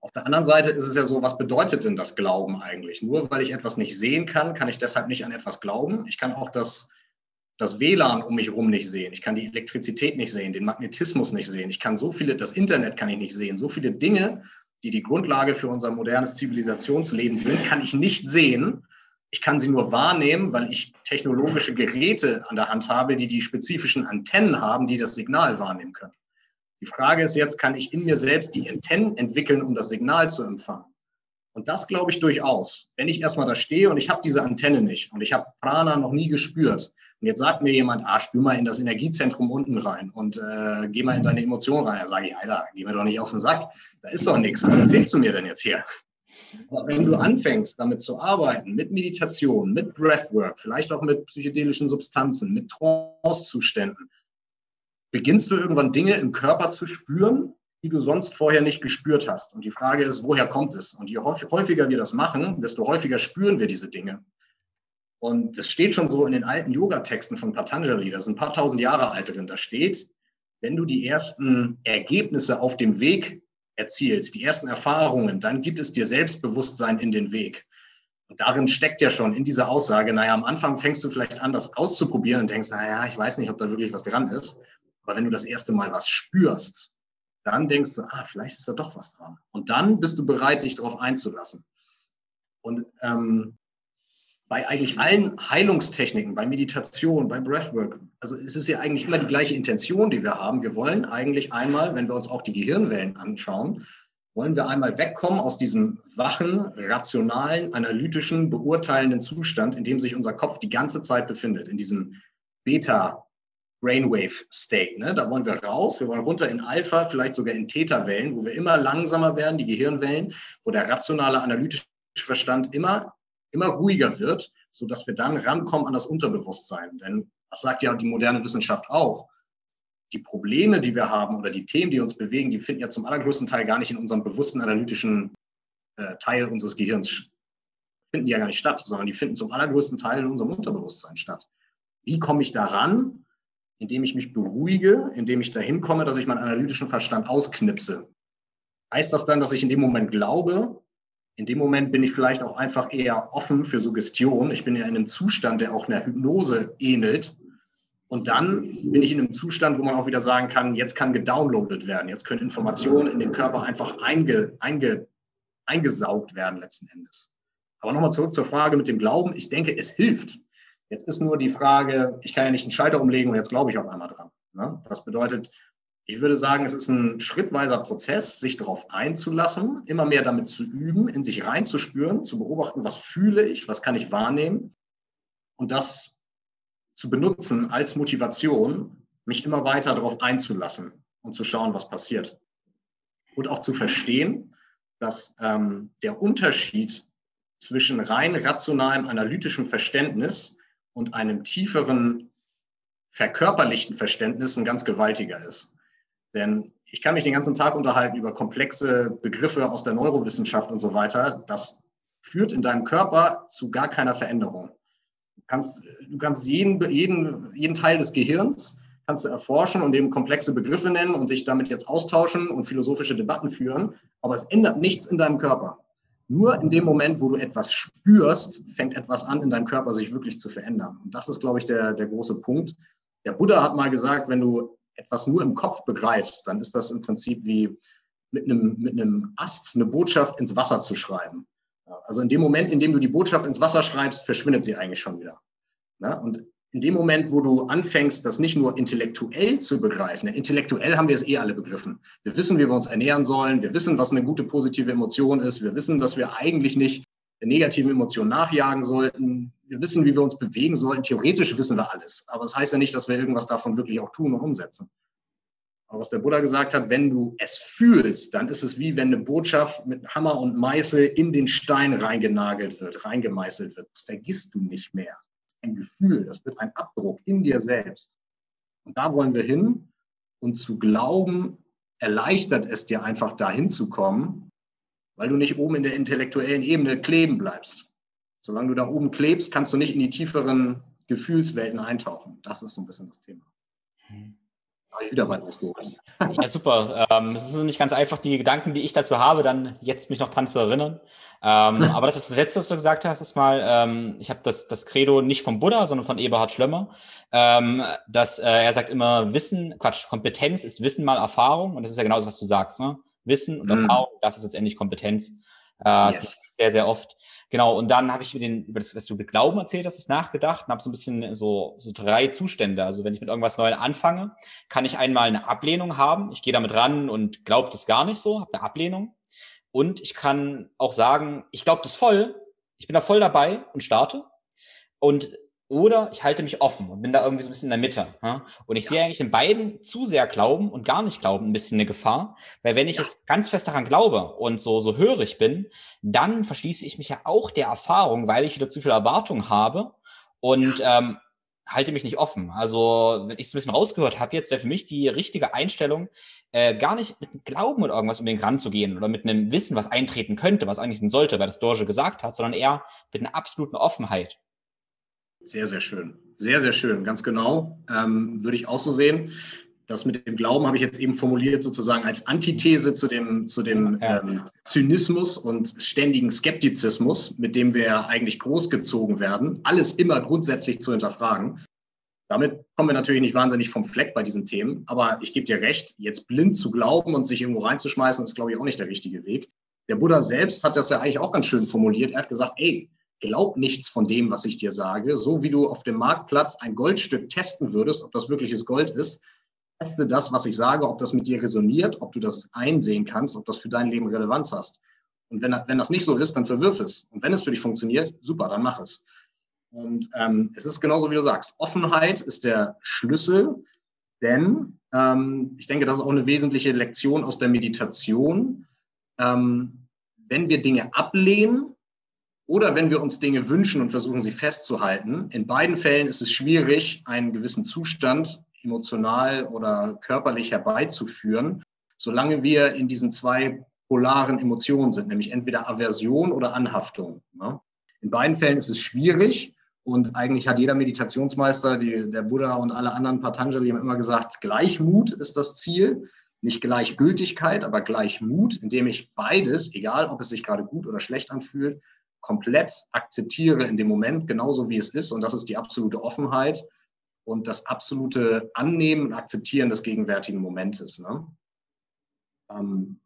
[SPEAKER 1] Auf der anderen Seite ist es ja so, was bedeutet denn das Glauben eigentlich? Nur weil ich etwas nicht sehen kann, kann ich deshalb nicht an etwas glauben. Ich kann auch das das WLAN um mich herum nicht sehen, ich kann die Elektrizität nicht sehen, den Magnetismus nicht sehen, ich kann so viele, das Internet kann ich nicht sehen, so viele Dinge, die die Grundlage für unser modernes Zivilisationsleben sind, kann ich nicht sehen. Ich kann sie nur wahrnehmen, weil ich technologische Geräte an der Hand habe, die die spezifischen Antennen haben, die das Signal wahrnehmen können. Die Frage ist jetzt, kann ich in mir selbst die Antennen entwickeln, um das Signal zu empfangen? Und das glaube ich durchaus. Wenn ich erstmal da stehe und ich habe diese Antenne nicht und ich habe Prana noch nie gespürt, Und jetzt sagt mir jemand, ah, spür mal in das Energiezentrum unten rein und äh, geh mal in deine Emotionen rein. Da sage ich, Alter, geh mir doch nicht auf den Sack. Da ist doch nichts. Was erzählst du mir denn jetzt hier? Aber wenn du anfängst, damit zu arbeiten, mit Meditation, mit Breathwork, vielleicht auch mit psychedelischen Substanzen, mit Trancezuständen, beginnst du irgendwann Dinge im Körper zu spüren, die du sonst vorher nicht gespürt hast. Und die Frage ist, woher kommt es? Und je häufiger wir das machen, desto häufiger spüren wir diese Dinge. Und das steht schon so in den alten Yoga-Texten von Patanjali, das sind ein paar tausend Jahre alt drin. Da steht, wenn du die ersten Ergebnisse auf dem Weg erzielst, die ersten Erfahrungen, dann gibt es dir Selbstbewusstsein in den Weg. Und darin steckt ja schon in dieser Aussage, naja, am Anfang fängst du vielleicht an, das auszuprobieren und denkst, naja, ich weiß nicht, ob da wirklich was dran ist. Aber wenn du das erste Mal was spürst, dann denkst du, ah, vielleicht ist da doch was dran. Und dann bist du bereit, dich darauf einzulassen. Und ähm, bei eigentlich allen Heilungstechniken, bei Meditation, bei Breathwork, also es ist ja eigentlich immer die gleiche Intention, die wir haben. Wir wollen eigentlich einmal, wenn wir uns auch die Gehirnwellen anschauen, wollen wir einmal wegkommen aus diesem wachen, rationalen, analytischen, beurteilenden Zustand, in dem sich unser Kopf die ganze Zeit befindet, in diesem Beta Brainwave State. Ne? Da wollen wir raus, wir wollen runter in Alpha, vielleicht sogar in Theta-Wellen, wo wir immer langsamer werden, die Gehirnwellen, wo der rationale, analytische Verstand immer immer ruhiger wird, sodass wir dann rankommen an das Unterbewusstsein. Denn das sagt ja die moderne Wissenschaft auch. Die Probleme, die wir haben oder die Themen, die uns bewegen, die finden ja zum allergrößten Teil gar nicht in unserem bewussten analytischen äh, Teil unseres Gehirns finden die ja gar nicht statt, sondern die finden zum allergrößten Teil in unserem Unterbewusstsein statt. Wie komme ich daran? Indem ich mich beruhige, indem ich dahin komme, dass ich meinen analytischen Verstand ausknipse. Heißt das dann, dass ich in dem Moment glaube, in dem Moment bin ich vielleicht auch einfach eher offen für Suggestion. Ich bin ja in einem Zustand, der auch einer Hypnose ähnelt. Und dann bin ich in einem Zustand, wo man auch wieder sagen kann, jetzt kann gedownloadet werden. Jetzt können Informationen in den Körper einfach einge, einge, eingesaugt werden letzten Endes. Aber nochmal zurück zur Frage mit dem Glauben. Ich denke, es hilft. Jetzt ist nur die Frage, ich kann ja nicht einen Schalter umlegen und jetzt glaube ich auf einmal dran. Ne? Das bedeutet, ich würde sagen, es ist ein schrittweiser Prozess, sich darauf einzulassen, immer mehr damit zu üben, in sich reinzuspüren, zu beobachten, was fühle ich, was kann ich wahrnehmen und das zu benutzen als Motivation, mich immer weiter darauf einzulassen und zu schauen, was passiert. Und auch zu verstehen, dass ähm, der Unterschied zwischen rein rationalem, analytischem Verständnis und einem tieferen, verkörperlichten Verständnis ein ganz gewaltiger ist. Denn ich kann mich den ganzen Tag unterhalten über komplexe Begriffe aus der Neurowissenschaft und so weiter. Das führt in deinem Körper zu gar keiner Veränderung. Du kannst, du kannst jeden, jeden, jeden Teil des Gehirns kannst du erforschen und eben komplexe Begriffe nennen und dich damit jetzt austauschen und philosophische Debatten führen. Aber es ändert nichts in deinem Körper. Nur in dem Moment, wo du etwas spürst, fängt etwas an, in deinem Körper sich wirklich zu verändern. Und das ist, glaube ich, der, der große Punkt. Der Buddha hat mal gesagt, wenn du etwas nur im Kopf begreifst, dann ist das im Prinzip wie mit einem, mit einem Ast eine Botschaft ins Wasser zu schreiben. Also in dem Moment, in dem du die Botschaft ins Wasser schreibst, verschwindet sie eigentlich schon wieder. Und in dem Moment, wo du anfängst, das nicht nur intellektuell zu begreifen, intellektuell haben wir es eh alle begriffen. Wir wissen, wie wir uns ernähren sollen, wir wissen, was eine gute positive Emotion ist, wir wissen, dass wir eigentlich nicht negativen Emotionen nachjagen sollten. Wir wissen, wie wir uns bewegen sollten. Theoretisch wissen wir alles. Aber das heißt ja nicht, dass wir irgendwas davon wirklich auch tun und umsetzen. Aber was der Buddha gesagt hat, wenn du es fühlst, dann ist es wie wenn eine Botschaft mit Hammer und Meißel in den Stein reingenagelt wird, reingemeißelt wird. Das vergisst du nicht mehr. Ein Gefühl, das wird ein Abdruck in dir selbst. Und da wollen wir hin. Und zu glauben, erleichtert es dir einfach dahin zu kommen, weil du nicht oben in der intellektuellen Ebene kleben bleibst. Solange du da oben klebst, kannst du nicht in die tieferen Gefühlswelten eintauchen. Das ist so ein bisschen das Thema. Hm.
[SPEAKER 2] Ich wieder weit ausgeholt. Ja, super. Ähm, es ist nicht ganz einfach, die Gedanken, die ich dazu habe, dann jetzt mich noch dran zu erinnern. Ähm, aber das, das Letzte, was du gesagt hast, ist mal, ähm, ich habe das, das Credo nicht vom Buddha, sondern von Eberhard Schlömmer, ähm, dass äh, er sagt immer, Wissen, Quatsch, Kompetenz ist Wissen mal Erfahrung. Und das ist ja genau das, was du sagst. Ne? Wissen und mhm. Erfahrung, das ist letztendlich Kompetenz. Äh, yes. Sehr, sehr oft. Genau, und dann habe ich mir den, über das, was du mit Glauben erzählt hast, nachgedacht und habe so ein bisschen so, so drei Zustände. Also wenn ich mit irgendwas Neuem anfange, kann ich einmal eine Ablehnung haben. Ich gehe damit ran und glaube das gar nicht so, habe eine Ablehnung. Und ich kann auch sagen, ich glaube das voll, ich bin da voll dabei und starte. Und oder ich halte mich offen und bin da irgendwie so ein bisschen in der Mitte. Ja? Und ich ja. sehe eigentlich in beiden zu sehr Glauben und gar nicht Glauben ein bisschen eine Gefahr, weil wenn ich ja. es ganz fest daran glaube und so, so hörig bin, dann verschließe ich mich ja auch der Erfahrung, weil ich wieder zu viel Erwartung habe und ähm, halte mich nicht offen. Also, wenn ich es ein bisschen rausgehört habe jetzt, wäre für mich die richtige Einstellung, äh, gar nicht mit einem Glauben oder irgendwas um den ranzugehen oder mit einem Wissen, was eintreten könnte, was eigentlich nicht sollte, weil das Dorje gesagt hat, sondern eher mit einer absoluten Offenheit.
[SPEAKER 1] Sehr, sehr schön. Sehr, sehr schön. Ganz genau. Ähm, würde ich auch so sehen. Das mit dem Glauben habe ich jetzt eben formuliert sozusagen als Antithese zu dem, zu dem ähm, Zynismus und ständigen Skeptizismus, mit dem wir eigentlich großgezogen werden, alles immer grundsätzlich zu hinterfragen. Damit kommen wir natürlich nicht wahnsinnig vom Fleck bei diesen Themen, aber ich gebe dir recht, jetzt blind zu glauben und sich irgendwo reinzuschmeißen, ist, glaube ich, auch nicht der richtige Weg. Der Buddha selbst hat das ja eigentlich auch ganz schön formuliert. Er hat gesagt, ey, glaub nichts von dem, was ich dir sage. So wie du auf dem Marktplatz ein Goldstück testen würdest, ob das wirkliches Gold ist, teste das, was ich sage, ob das mit dir resoniert, ob du das einsehen kannst, ob das für dein Leben Relevanz hast. Und wenn, wenn das nicht so ist, dann verwirf es. Und wenn es für dich funktioniert, super, dann mach es. Und ähm, es ist genauso, wie du sagst. Offenheit ist der Schlüssel, denn ähm, ich denke, das ist auch eine wesentliche Lektion aus der Meditation. Ähm, wenn wir Dinge ablehnen, oder wenn wir uns Dinge wünschen und versuchen, sie festzuhalten. In beiden Fällen ist es schwierig, einen gewissen Zustand emotional oder körperlich herbeizuführen, solange wir in diesen zwei polaren Emotionen sind, nämlich entweder Aversion oder Anhaftung. In beiden Fällen ist es schwierig und eigentlich hat jeder Meditationsmeister, die, der Buddha und alle anderen Patanjali haben immer gesagt, Gleichmut ist das Ziel, nicht Gleichgültigkeit, aber Gleichmut, indem ich beides, egal ob es sich gerade gut oder schlecht anfühlt, komplett akzeptiere in dem Moment, genauso wie es ist. Und das ist die absolute Offenheit und das absolute Annehmen und Akzeptieren des gegenwärtigen Momentes. Ne? Ähm,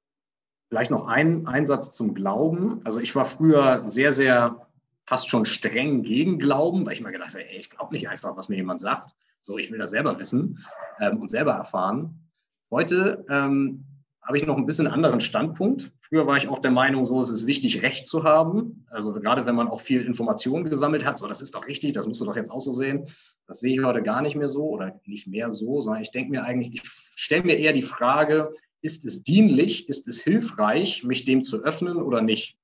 [SPEAKER 1] vielleicht noch ein Einsatz zum Glauben. Also ich war früher sehr, sehr fast schon streng gegen Glauben, weil ich mir gedacht habe, ey, ich glaube nicht einfach, was mir jemand sagt. So, ich will das selber wissen ähm, und selber erfahren. Heute ähm, habe ich noch ein bisschen anderen Standpunkt. Früher war ich auch der Meinung, so es ist wichtig, Recht zu haben. Also gerade wenn man auch viel Informationen gesammelt hat, so das ist doch richtig, das musst du doch jetzt auch so sehen. Das sehe ich heute gar nicht mehr so oder nicht mehr so, sondern ich denke mir eigentlich, ich stelle mir eher die Frage, ist es dienlich, ist es hilfreich, mich dem zu öffnen oder nicht?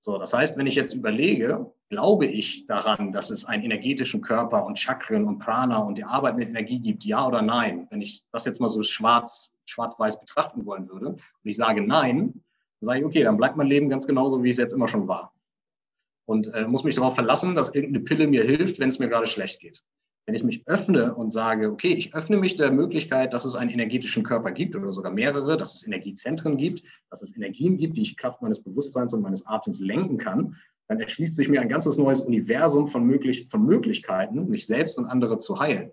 [SPEAKER 1] So, das heißt, wenn ich jetzt überlege, glaube ich daran, dass es einen energetischen Körper und Chakren und Prana und die Arbeit mit Energie gibt, ja oder nein? Wenn ich das jetzt mal so schwarz schwarz-weiß betrachten wollen würde und ich sage nein, dann sage ich, okay, dann bleibt mein Leben ganz genauso, wie es jetzt immer schon war. Und äh, muss mich darauf verlassen, dass irgendeine Pille mir hilft, wenn es mir gerade schlecht geht. Wenn ich mich öffne und sage, okay, ich öffne mich der Möglichkeit, dass es einen energetischen Körper gibt oder sogar mehrere, dass es Energiezentren gibt, dass es Energien gibt, die ich Kraft meines Bewusstseins und meines Atems lenken kann, dann erschließt sich mir ein ganzes neues Universum von, möglich von Möglichkeiten, mich selbst und andere zu heilen.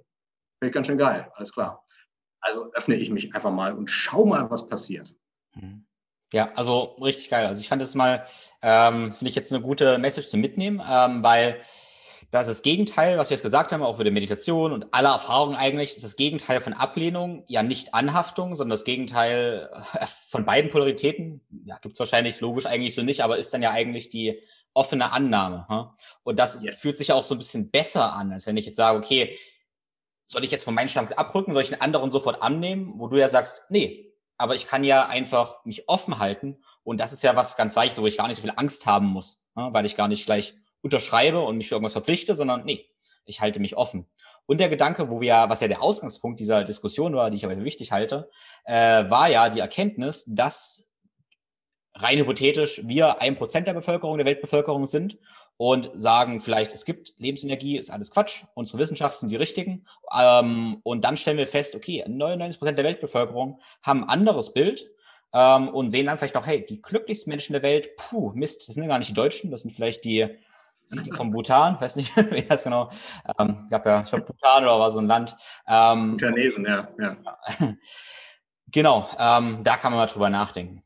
[SPEAKER 1] Finde ich ganz schön geil, alles klar. Also öffne ich mich einfach mal und schau mal, was passiert.
[SPEAKER 2] Mhm. Ja, also richtig geil. Also ich fand das mal, ähm, finde ich jetzt eine gute Message zu mitnehmen, ähm, weil das ist das Gegenteil, was wir jetzt gesagt haben, auch für die Meditation und alle Erfahrungen eigentlich, ist das Gegenteil von Ablehnung, ja nicht Anhaftung, sondern das Gegenteil äh, von beiden Polaritäten. Ja, gibt's wahrscheinlich logisch eigentlich so nicht, aber ist dann ja eigentlich die offene Annahme. Hm? Und das yes. fühlt sich auch so ein bisschen besser an, als wenn ich jetzt sage, okay, soll ich jetzt von meinem Standpunkt abrücken, soll ich einen anderen sofort annehmen, wo du ja sagst, nee, aber ich kann ja einfach mich offen halten und das ist ja was ganz Weiches, wo ich gar nicht so viel Angst haben muss, ne, weil ich gar nicht gleich unterschreibe und mich für irgendwas verpflichte, sondern nee, ich halte mich offen. Und der Gedanke, wo wir, was ja der Ausgangspunkt dieser Diskussion war, die ich aber für wichtig halte, äh, war ja die Erkenntnis, dass rein hypothetisch wir ein Prozent der Bevölkerung, der Weltbevölkerung sind und sagen vielleicht, es gibt Lebensenergie, ist alles Quatsch, unsere Wissenschaft sind die richtigen. Ähm, und dann stellen wir fest, okay, 99 Prozent der Weltbevölkerung haben ein anderes Bild ähm, und sehen dann vielleicht noch, hey, die glücklichsten Menschen der Welt, puh, Mist, das sind ja gar nicht die Deutschen, das sind vielleicht die, sind die vom Bhutan, weiß nicht, wie das genau, ähm, gab ja, ich glaube, Bhutan oder war so ein Land.
[SPEAKER 1] Ähm, Bhutanesen, ja, ja.
[SPEAKER 2] Genau, ähm, da kann man mal drüber nachdenken.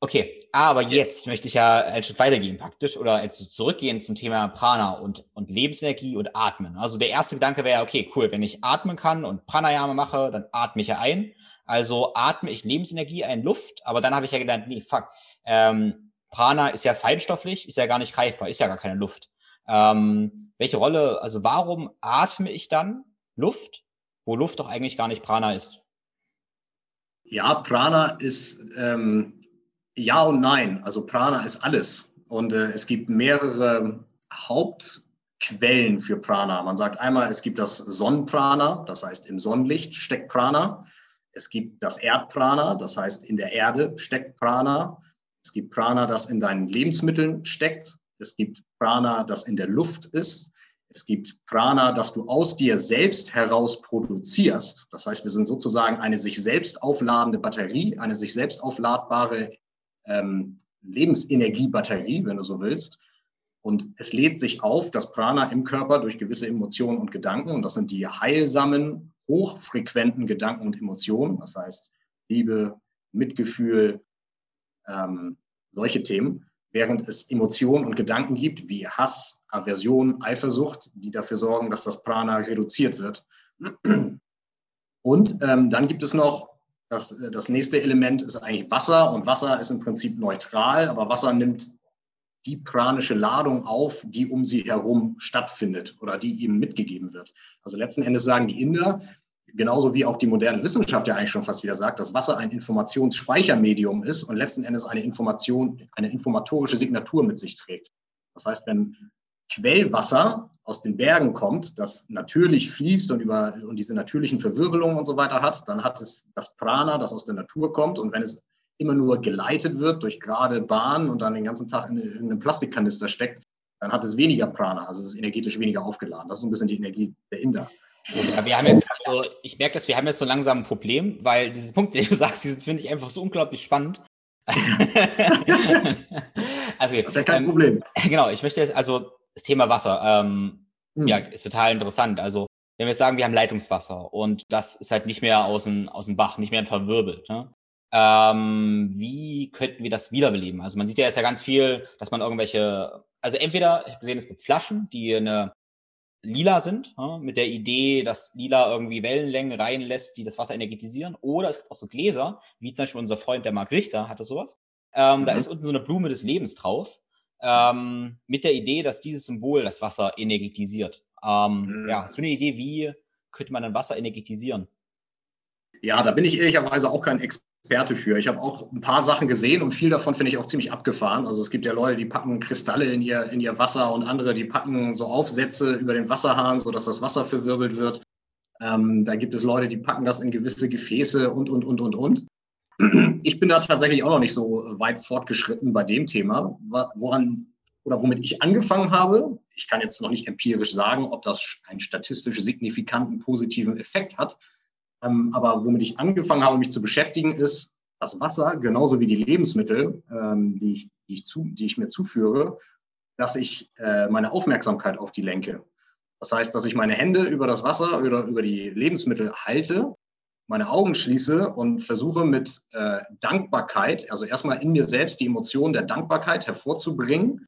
[SPEAKER 2] Okay, aber jetzt, jetzt möchte ich ja einen Schritt weitergehen praktisch oder jetzt zurückgehen zum Thema Prana und, und Lebensenergie und Atmen. Also der erste Gedanke wäre, okay, cool, wenn ich atmen kann und Pranayama mache, dann atme ich ja ein. Also atme ich Lebensenergie ein, Luft, aber dann habe ich ja gedacht, nee, fuck, ähm, Prana ist ja feinstofflich, ist ja gar nicht greifbar, ist ja gar keine Luft. Ähm, welche Rolle, also warum atme ich dann Luft, wo Luft doch eigentlich gar nicht Prana ist?
[SPEAKER 1] Ja, Prana ist ähm, ja und nein. Also Prana ist alles. Und äh, es gibt mehrere Hauptquellen für Prana. Man sagt einmal, es gibt das Sonnenprana, das heißt im Sonnenlicht steckt Prana. Es gibt das Erdprana, das heißt in der Erde steckt Prana. Es gibt Prana, das in deinen Lebensmitteln steckt. Es gibt Prana, das in der Luft ist. Es gibt Prana, das du aus dir selbst heraus produzierst. Das heißt, wir sind sozusagen eine sich selbst aufladende Batterie, eine sich selbst aufladbare ähm, Lebensenergiebatterie, wenn du so willst. Und es lädt sich auf, das Prana im Körper durch gewisse Emotionen und Gedanken. Und das sind die heilsamen, hochfrequenten Gedanken und Emotionen. Das heißt Liebe, Mitgefühl, ähm, solche Themen. Während es Emotionen und Gedanken gibt wie Hass, Aversion, Eifersucht, die dafür sorgen, dass das Prana reduziert wird. Und ähm, dann gibt es noch, das, das nächste Element ist eigentlich Wasser und Wasser ist im Prinzip neutral, aber Wasser nimmt die pranische Ladung auf, die um sie herum stattfindet oder die ihm mitgegeben wird. Also letzten Endes sagen die Inder, genauso wie auch die moderne Wissenschaft ja eigentlich schon fast wieder sagt, dass Wasser ein Informationsspeichermedium ist und letzten Endes eine Information, eine informatorische Signatur mit sich trägt. Das heißt, wenn Quellwasser aus den Bergen kommt, das natürlich fließt und, über, und diese natürlichen Verwirbelungen und so weiter hat, dann hat es das Prana, das aus der Natur kommt. Und wenn es immer nur geleitet wird durch gerade Bahnen und dann den ganzen Tag in, in einem Plastikkanister steckt, dann hat es weniger Prana, also es ist energetisch weniger aufgeladen. Das ist ein bisschen die Energie der Inder.
[SPEAKER 2] Ja, wir haben jetzt, also ich merke, dass wir haben jetzt so langsam ein Problem, weil diese Punkte, die du sagst, die finde ich, einfach so unglaublich spannend.
[SPEAKER 1] also, das ist ja kein ähm, Problem.
[SPEAKER 2] Genau, ich möchte jetzt, also das Thema Wasser, ähm, mhm. ja, ist total interessant. Also, wenn wir jetzt sagen, wir haben Leitungswasser und das ist halt nicht mehr aus dem, aus dem Bach, nicht mehr verwirbelt, ne? Ähm, wie könnten wir das wiederbeleben? Also man sieht ja jetzt ja ganz viel, dass man irgendwelche, also entweder, ich habe gesehen, es gibt Flaschen, die eine lila sind, ja, mit der Idee, dass lila irgendwie Wellenlängen reinlässt, die das Wasser energetisieren. Oder es gibt auch so Gläser, wie zum Beispiel unser Freund, der Marc Richter, hatte sowas. Ähm, mhm. Da ist unten so eine Blume des Lebens drauf ähm, mit der Idee, dass dieses Symbol das Wasser energetisiert. Ähm, mhm. Ja, hast du eine Idee, wie könnte man dann Wasser energetisieren?
[SPEAKER 1] Ja, da bin ich ehrlicherweise auch kein Experte für. Ich habe auch ein paar Sachen gesehen und viel davon finde ich auch ziemlich abgefahren. Also es gibt ja Leute, die packen Kristalle in ihr, in ihr Wasser und andere, die packen so Aufsätze über den Wasserhahn, sodass das Wasser verwirbelt wird. Ähm, da gibt es Leute, die packen das in gewisse Gefäße und, und, und, und, und. Ich bin da tatsächlich auch noch nicht so weit fortgeschritten bei dem Thema, woran oder womit ich angefangen habe. Ich kann jetzt noch nicht empirisch sagen, ob das einen statistisch signifikanten positiven Effekt hat. Ähm, aber womit ich angefangen habe, mich zu beschäftigen, ist das Wasser, genauso wie die Lebensmittel, ähm, die, ich, die, ich zu, die ich mir zuführe, dass ich äh, meine Aufmerksamkeit auf die lenke. Das heißt, dass ich meine Hände über das Wasser oder über die Lebensmittel halte meine Augen schließe und versuche mit äh, Dankbarkeit, also erstmal in mir selbst die Emotion der Dankbarkeit hervorzubringen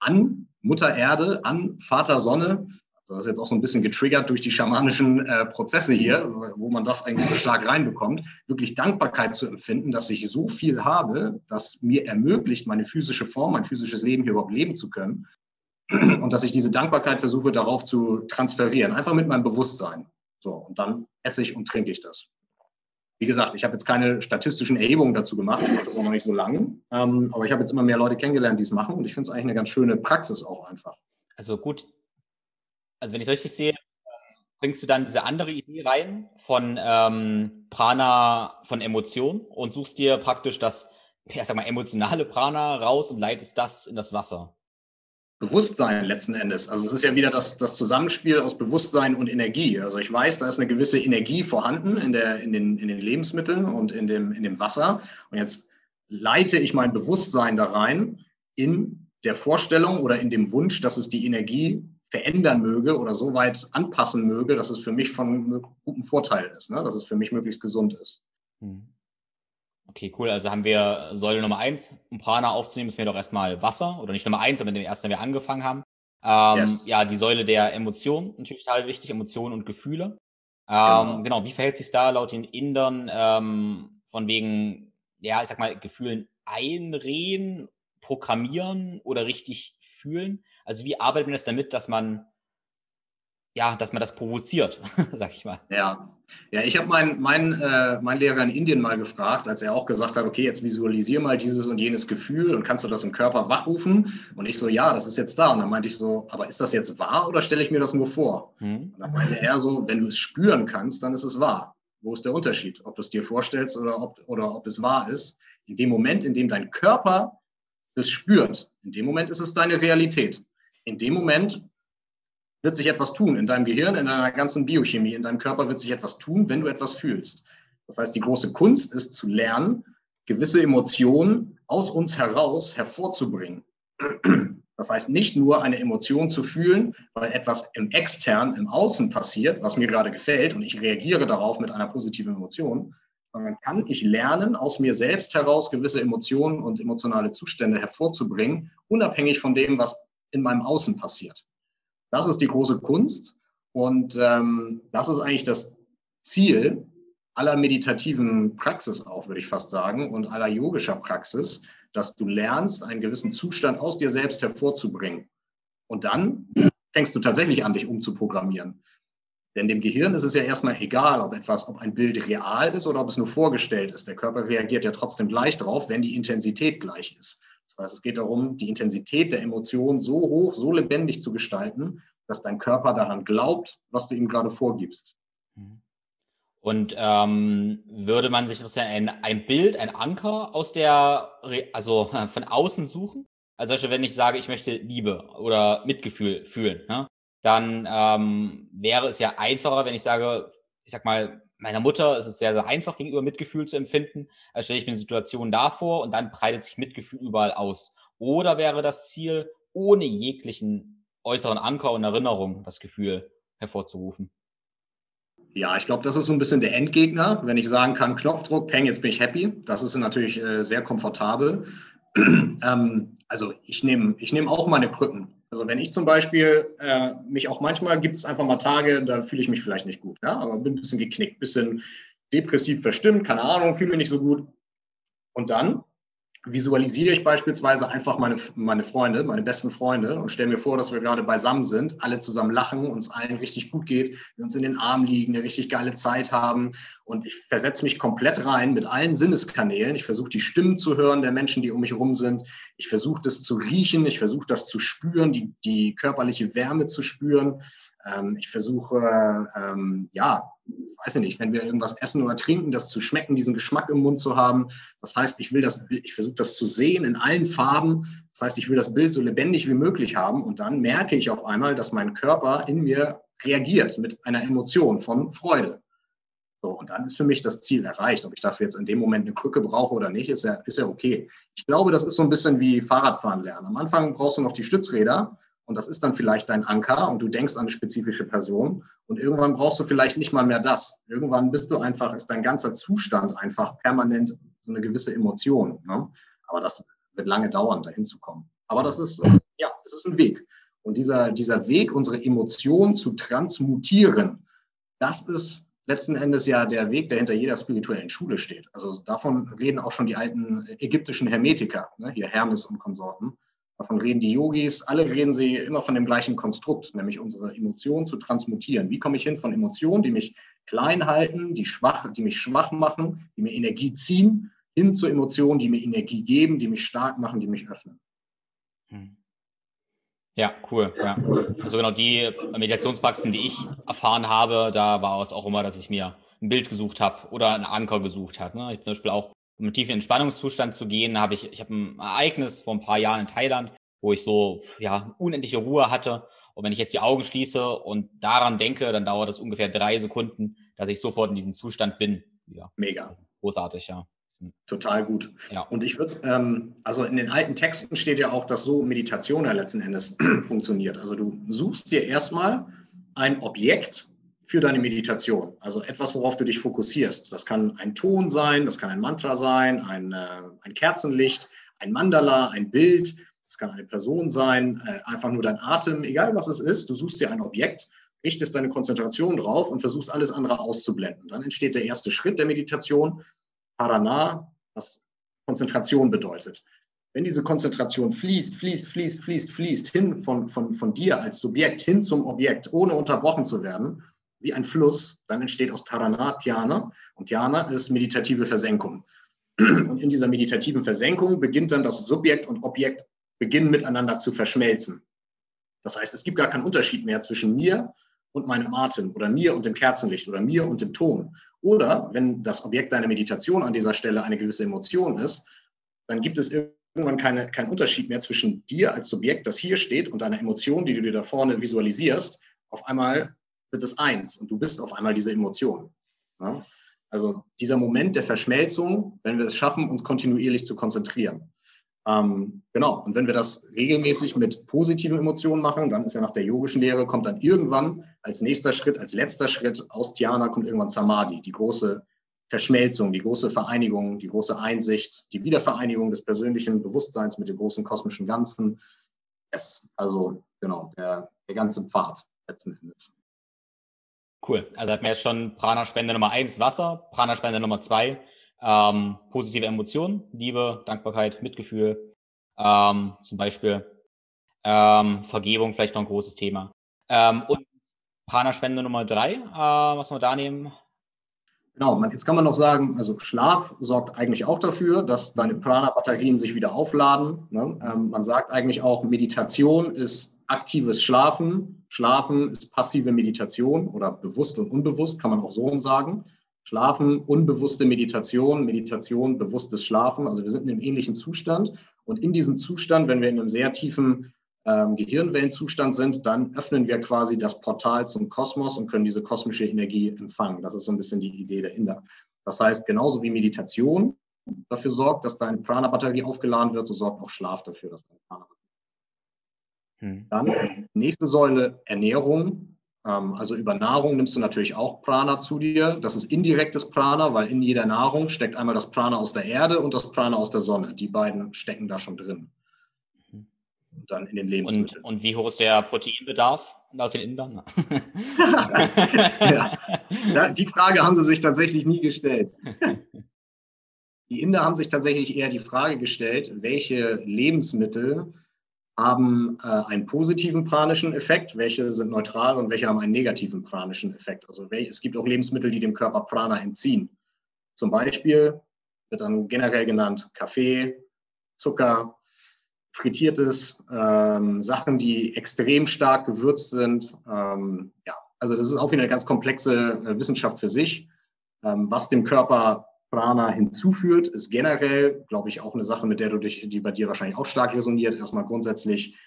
[SPEAKER 1] an Mutter Erde, an Vater Sonne. Also das ist jetzt auch so ein bisschen getriggert durch die schamanischen äh, Prozesse hier, wo man das eigentlich so stark reinbekommt, wirklich Dankbarkeit zu empfinden, dass ich so viel habe, das mir ermöglicht, meine physische Form, mein physisches Leben hier überhaupt leben zu können. Und dass ich diese Dankbarkeit versuche, darauf zu transferieren, einfach mit meinem Bewusstsein. So, und dann esse ich und trinke ich das. Wie gesagt, ich habe jetzt keine statistischen Erhebungen dazu gemacht, ich mache das auch noch nicht so lange, ähm, aber ich habe jetzt immer mehr Leute kennengelernt, die es machen und ich finde es eigentlich eine ganz schöne Praxis auch einfach.
[SPEAKER 2] Also gut, also wenn ich richtig sehe, bringst du dann diese andere Idee rein von ähm, Prana, von Emotion und suchst dir praktisch das, ja, sag mal, emotionale Prana raus und leitest das in das Wasser.
[SPEAKER 1] Bewusstsein letzten Endes. Also es ist ja wieder das, das Zusammenspiel aus Bewusstsein und Energie. Also ich weiß, da ist eine gewisse Energie vorhanden in, der, in, den, in den Lebensmitteln und in dem, in dem Wasser. Und jetzt leite ich mein Bewusstsein da rein in der Vorstellung oder in dem Wunsch, dass es die Energie verändern möge oder so weit anpassen möge, dass es für mich von gutem Vorteil ist, ne? dass es für mich möglichst gesund ist. Hm.
[SPEAKER 2] Okay, cool. Also haben wir Säule Nummer eins, um Prana aufzunehmen, müssen wir doch erstmal Wasser oder nicht Nummer eins, aber den ersten, den wir angefangen haben. Ähm, yes. Ja, die Säule der Emotionen, natürlich total wichtig, Emotionen und Gefühle. Ähm, genau. genau. wie verhält sich da laut den Indern ähm, von wegen, ja, ich sag mal, Gefühlen einreden, programmieren oder richtig fühlen? Also wie arbeitet man das damit, dass man ja, dass man das provoziert, sag ich mal.
[SPEAKER 1] Ja, ja ich habe meinen mein, äh, mein Lehrer in Indien mal gefragt, als er auch gesagt hat, okay, jetzt visualisier mal dieses und jenes Gefühl und kannst du das im Körper wachrufen? Und ich so, ja, das ist jetzt da. Und dann meinte ich so, aber ist das jetzt wahr oder stelle ich mir das nur vor? Hm. Und dann meinte er so, wenn du es spüren kannst, dann ist es wahr. Wo ist der Unterschied? Ob du es dir vorstellst oder ob, oder ob es wahr ist? In dem Moment, in dem dein Körper es spürt, in dem Moment ist es deine Realität. In dem Moment wird sich etwas tun in deinem Gehirn, in deiner ganzen Biochemie, in deinem Körper wird sich etwas tun, wenn du etwas fühlst. Das heißt, die große Kunst ist zu lernen, gewisse Emotionen aus uns heraus hervorzubringen. Das heißt, nicht nur eine Emotion zu fühlen, weil etwas im Extern, im Außen passiert, was mir gerade gefällt und ich reagiere darauf mit einer positiven Emotion, sondern kann ich lernen, aus mir selbst heraus gewisse Emotionen und emotionale Zustände hervorzubringen, unabhängig von dem, was in meinem Außen passiert. Das ist die große Kunst und ähm, das ist eigentlich das Ziel aller meditativen Praxis auch, würde ich fast sagen, und aller yogischer Praxis, dass du lernst, einen gewissen Zustand aus dir selbst hervorzubringen. Und dann fängst du tatsächlich an, dich umzuprogrammieren. Denn dem Gehirn ist es ja erstmal egal, ob etwas, ob ein Bild real ist oder ob es nur vorgestellt ist. Der Körper reagiert ja trotzdem gleich drauf, wenn die Intensität gleich ist. Das heißt, es geht darum, die Intensität der Emotion so hoch, so lebendig zu gestalten, dass dein Körper daran glaubt, was du ihm gerade vorgibst. Mhm.
[SPEAKER 2] Und ähm, würde man sich sozusagen ein, ein Bild, ein Anker aus der, also von außen suchen? Also wenn ich sage, ich möchte Liebe oder Mitgefühl fühlen, ne? dann ähm, wäre es ja einfacher, wenn ich sage, ich sag mal, meiner Mutter ist es sehr, sehr einfach, gegenüber Mitgefühl zu empfinden. Also stelle ich mir eine Situation davor und dann breitet sich Mitgefühl überall aus. Oder wäre das Ziel, ohne jeglichen äußeren Anker und Erinnerung das Gefühl hervorzurufen?
[SPEAKER 1] Ja, ich glaube, das ist so ein bisschen der Endgegner. Wenn ich sagen kann, Knopfdruck, peng, jetzt bin ich happy. Das ist natürlich äh, sehr komfortabel. ähm, also ich nehme ich nehm auch meine Krücken. Also wenn ich zum Beispiel äh, mich auch manchmal gibt es einfach mal Tage, da fühle ich mich vielleicht nicht gut, ja, aber bin ein bisschen geknickt, ein bisschen depressiv verstimmt, keine Ahnung, fühle mich nicht so gut. Und dann visualisiere ich beispielsweise einfach meine, meine Freunde, meine besten Freunde und stelle mir vor, dass wir gerade beisammen sind, alle zusammen lachen, uns allen richtig gut geht, wir uns in den Armen liegen, eine richtig geile Zeit haben und ich versetze mich komplett rein mit allen Sinneskanälen. Ich versuche die Stimmen zu hören der Menschen, die um mich herum sind. Ich versuche das zu riechen, ich versuche das zu spüren, die, die körperliche Wärme zu spüren. Ähm, ich versuche, ähm, ja, weiß ich nicht, wenn wir irgendwas essen oder trinken, das zu schmecken, diesen Geschmack im Mund zu haben. Das heißt, ich will das, ich versuche das zu sehen in allen Farben. Das heißt, ich will das Bild so lebendig wie möglich haben und dann merke ich auf einmal, dass mein Körper in mir reagiert mit einer Emotion von Freude. So, und dann ist für mich das Ziel erreicht. Ob ich dafür jetzt in dem Moment eine Krücke brauche oder nicht, ist ja, ist ja okay. Ich glaube, das ist so ein bisschen wie Fahrradfahren lernen. Am Anfang brauchst du noch die Stützräder und das ist dann vielleicht dein Anker und du denkst an eine spezifische Person und irgendwann brauchst du vielleicht nicht mal mehr das. Irgendwann bist du einfach, ist dein ganzer Zustand einfach permanent so eine gewisse Emotion. Ne? Aber das wird lange dauern, dahin zu kommen. Aber das ist, ja, das ist ein Weg. Und dieser, dieser Weg, unsere Emotionen zu transmutieren, das ist letzten Endes ja der Weg, der hinter jeder spirituellen Schule steht. Also davon reden auch schon die alten ägyptischen Hermetiker, ne? hier Hermes und Konsorten. Davon reden die Yogis, alle reden sie immer von dem gleichen Konstrukt, nämlich unsere Emotionen zu transmutieren. Wie komme ich hin von Emotionen, die mich klein halten, die, schwach, die mich schwach machen, die mir Energie ziehen, hin zu Emotionen, die mir Energie geben, die mich stark machen, die mich öffnen.
[SPEAKER 2] Hm. Ja, cool. Ja. Also genau die Meditationspraxen, die ich erfahren habe, da war es auch immer, dass ich mir ein Bild gesucht habe oder einen Anker gesucht habe. Ne? Ich zum Beispiel auch um einen tiefen Entspannungszustand zu gehen, habe ich, ich habe ein Ereignis vor ein paar Jahren in Thailand, wo ich so, ja, unendliche Ruhe hatte. Und wenn ich jetzt die Augen schließe und daran denke, dann dauert es ungefähr drei Sekunden, dass ich sofort in diesem Zustand bin.
[SPEAKER 1] Ja. Mega.
[SPEAKER 2] großartig, ja.
[SPEAKER 1] Total gut. Ja. Und ich würde, ähm, also in den alten Texten steht ja auch, dass so Meditation ja letzten Endes funktioniert. Also du suchst dir erstmal ein Objekt, für deine Meditation. Also etwas, worauf du dich fokussierst. Das kann ein Ton sein, das kann ein Mantra sein, ein, äh, ein Kerzenlicht, ein Mandala, ein Bild. Das kann eine Person sein, äh, einfach nur dein Atem, egal was es ist. Du suchst dir ein Objekt, richtest deine Konzentration drauf und versuchst alles andere auszublenden. Dann entsteht der erste Schritt der Meditation, Parana, was Konzentration bedeutet. wenn diese Konzentration fließt, fließt, fließt, fließt, fließt hin von, von, von dir als Subjekt hin zum Objekt, ohne unterbrochen zu werden, wie ein Fluss, dann entsteht aus Tarana Dhyana. Und Dhyana ist meditative Versenkung. Und in dieser meditativen Versenkung beginnt dann das Subjekt und Objekt beginnen miteinander zu verschmelzen. Das heißt, es gibt gar keinen Unterschied mehr zwischen mir und meinem Atem oder mir und dem Kerzenlicht oder mir und dem Ton. Oder wenn das Objekt deiner Meditation an dieser Stelle eine gewisse Emotion ist, dann gibt es irgendwann keine, keinen Unterschied mehr zwischen dir als Subjekt, das hier steht, und deiner Emotion, die du dir da vorne visualisierst. Auf einmal wird es eins und du bist auf einmal diese Emotion. Ja? Also dieser Moment der Verschmelzung, wenn wir es schaffen, uns kontinuierlich zu konzentrieren. Ähm, genau, und wenn wir das regelmäßig mit positiven Emotionen machen, dann ist ja nach der yogischen Lehre, kommt dann irgendwann als nächster Schritt, als letzter Schritt aus Dhyana kommt irgendwann Samadhi, die große Verschmelzung, die große Vereinigung, die große Einsicht, die Wiedervereinigung des persönlichen Bewusstseins mit dem großen kosmischen Ganzen. Es, also genau, der, der ganze Pfad letzten Endes.
[SPEAKER 2] Cool. Also hat mir jetzt schon Prana-Spende Nummer eins Wasser, Prana-Spende Nummer zwei ähm, positive Emotionen, Liebe, Dankbarkeit, Mitgefühl, ähm, zum Beispiel ähm, Vergebung, vielleicht noch ein großes Thema. Ähm, und Prana-Spende Nummer drei, äh, was wir da nehmen?
[SPEAKER 1] Genau, man, jetzt kann man noch sagen, also Schlaf sorgt eigentlich auch dafür, dass deine Prana-Batterien sich wieder aufladen. Ne? Ähm, man sagt eigentlich auch, Meditation ist aktives Schlafen. Schlafen ist passive Meditation oder bewusst und unbewusst, kann man auch so sagen. Schlafen, unbewusste Meditation, Meditation, bewusstes Schlafen. Also wir sind in einem ähnlichen Zustand. Und in diesem Zustand, wenn wir in einem sehr tiefen ähm, Gehirnwellenzustand sind, dann öffnen wir quasi das Portal zum Kosmos und können diese kosmische Energie empfangen. Das ist so ein bisschen die Idee dahinter. Das heißt, genauso wie Meditation dafür sorgt, dass deine Prana-Batterie aufgeladen wird, so sorgt auch Schlaf dafür, dass deine Prana hm. Dann nächste Säule Ernährung. Ähm, also über Nahrung nimmst du natürlich auch Prana zu dir. Das ist indirektes Prana, weil in jeder Nahrung steckt einmal das Prana aus der Erde und das Prana aus der Sonne. Die beiden stecken da schon drin.
[SPEAKER 2] Mhm. Und dann in den Lebensmitteln. Und, und wie hoch ist der Proteinbedarf laut den Indern?
[SPEAKER 1] ja. Die Frage haben sie sich tatsächlich nie gestellt. Die Inder haben sich tatsächlich eher die Frage gestellt, welche Lebensmittel haben äh, einen positiven pranischen Effekt, welche sind neutral und welche haben einen negativen pranischen Effekt. Also es gibt auch Lebensmittel, die dem Körper Prana entziehen. Zum Beispiel wird dann generell genannt Kaffee, Zucker, frittiertes, ähm, Sachen, die extrem stark gewürzt sind. Ähm, ja, also das ist auch wieder eine ganz komplexe äh, Wissenschaft für sich, ähm, was dem Körper Prana hinzuführt, ist generell, glaube ich, auch eine Sache, mit der du dich, die bei dir wahrscheinlich auch stark resoniert. Erstmal grundsätzlich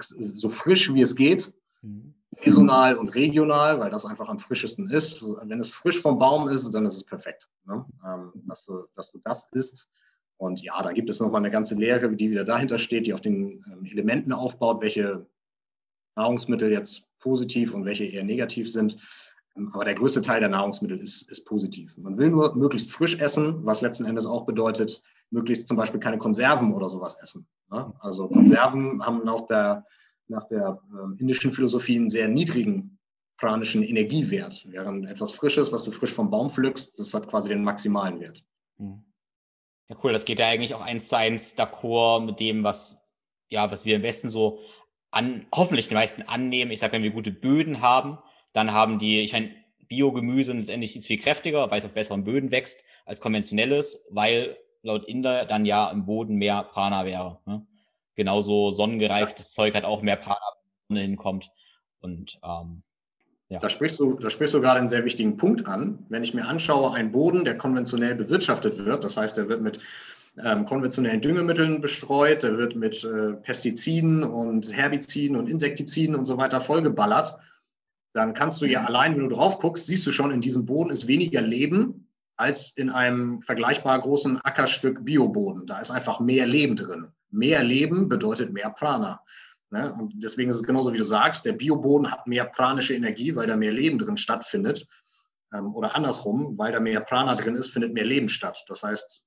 [SPEAKER 1] so frisch wie es geht, mhm. saisonal und regional, weil das einfach am frischesten ist. Wenn es frisch vom Baum ist, dann ist es perfekt, ne? ähm, dass, du, dass du das isst. Und ja, da gibt es nochmal eine ganze Lehre, die wieder dahinter steht, die auf den ähm, Elementen aufbaut, welche Nahrungsmittel jetzt positiv und welche eher negativ sind. Aber der größte Teil der Nahrungsmittel ist, ist positiv. Man will nur möglichst frisch essen, was letzten Endes auch bedeutet, möglichst zum Beispiel keine Konserven oder sowas essen. Also Konserven haben nach der, nach der äh, indischen Philosophie einen sehr niedrigen pranischen Energiewert, während etwas Frisches, was du frisch vom Baum pflückst, das hat quasi den maximalen Wert.
[SPEAKER 2] Hm. Ja, cool. Das geht ja eigentlich auch eins zu eins d'accord mit dem, was, ja, was wir im Westen so an, hoffentlich die meisten annehmen. Ich sage, wenn wir gute Böden haben, dann haben die, ich meine, Biogemüse letztendlich ist viel kräftiger, weil es auf besseren Böden wächst als konventionelles, weil laut Inder dann ja im Boden mehr Prana wäre. Ne? Genauso sonnengereiftes Zeug hat auch mehr Prana, wenn hinkommt. Und ähm,
[SPEAKER 1] ja. Da sprichst, du, da sprichst du gerade einen sehr wichtigen Punkt an. Wenn ich mir anschaue, einen Boden, der konventionell bewirtschaftet wird, das heißt, der wird mit ähm, konventionellen Düngemitteln bestreut, der wird mit äh, Pestiziden und Herbiziden und Insektiziden und so weiter vollgeballert dann kannst du ja mhm. allein, wenn du drauf guckst, siehst du schon, in diesem Boden ist weniger Leben als in einem vergleichbar großen Ackerstück Bioboden. Da ist einfach mehr Leben drin. Mehr Leben bedeutet mehr Prana. Ne? Und deswegen ist es genauso, wie du sagst, der Bioboden hat mehr pranische Energie, weil da mehr Leben drin stattfindet. Ähm, oder andersrum, weil da mehr Prana drin ist, findet mehr Leben statt. Das heißt,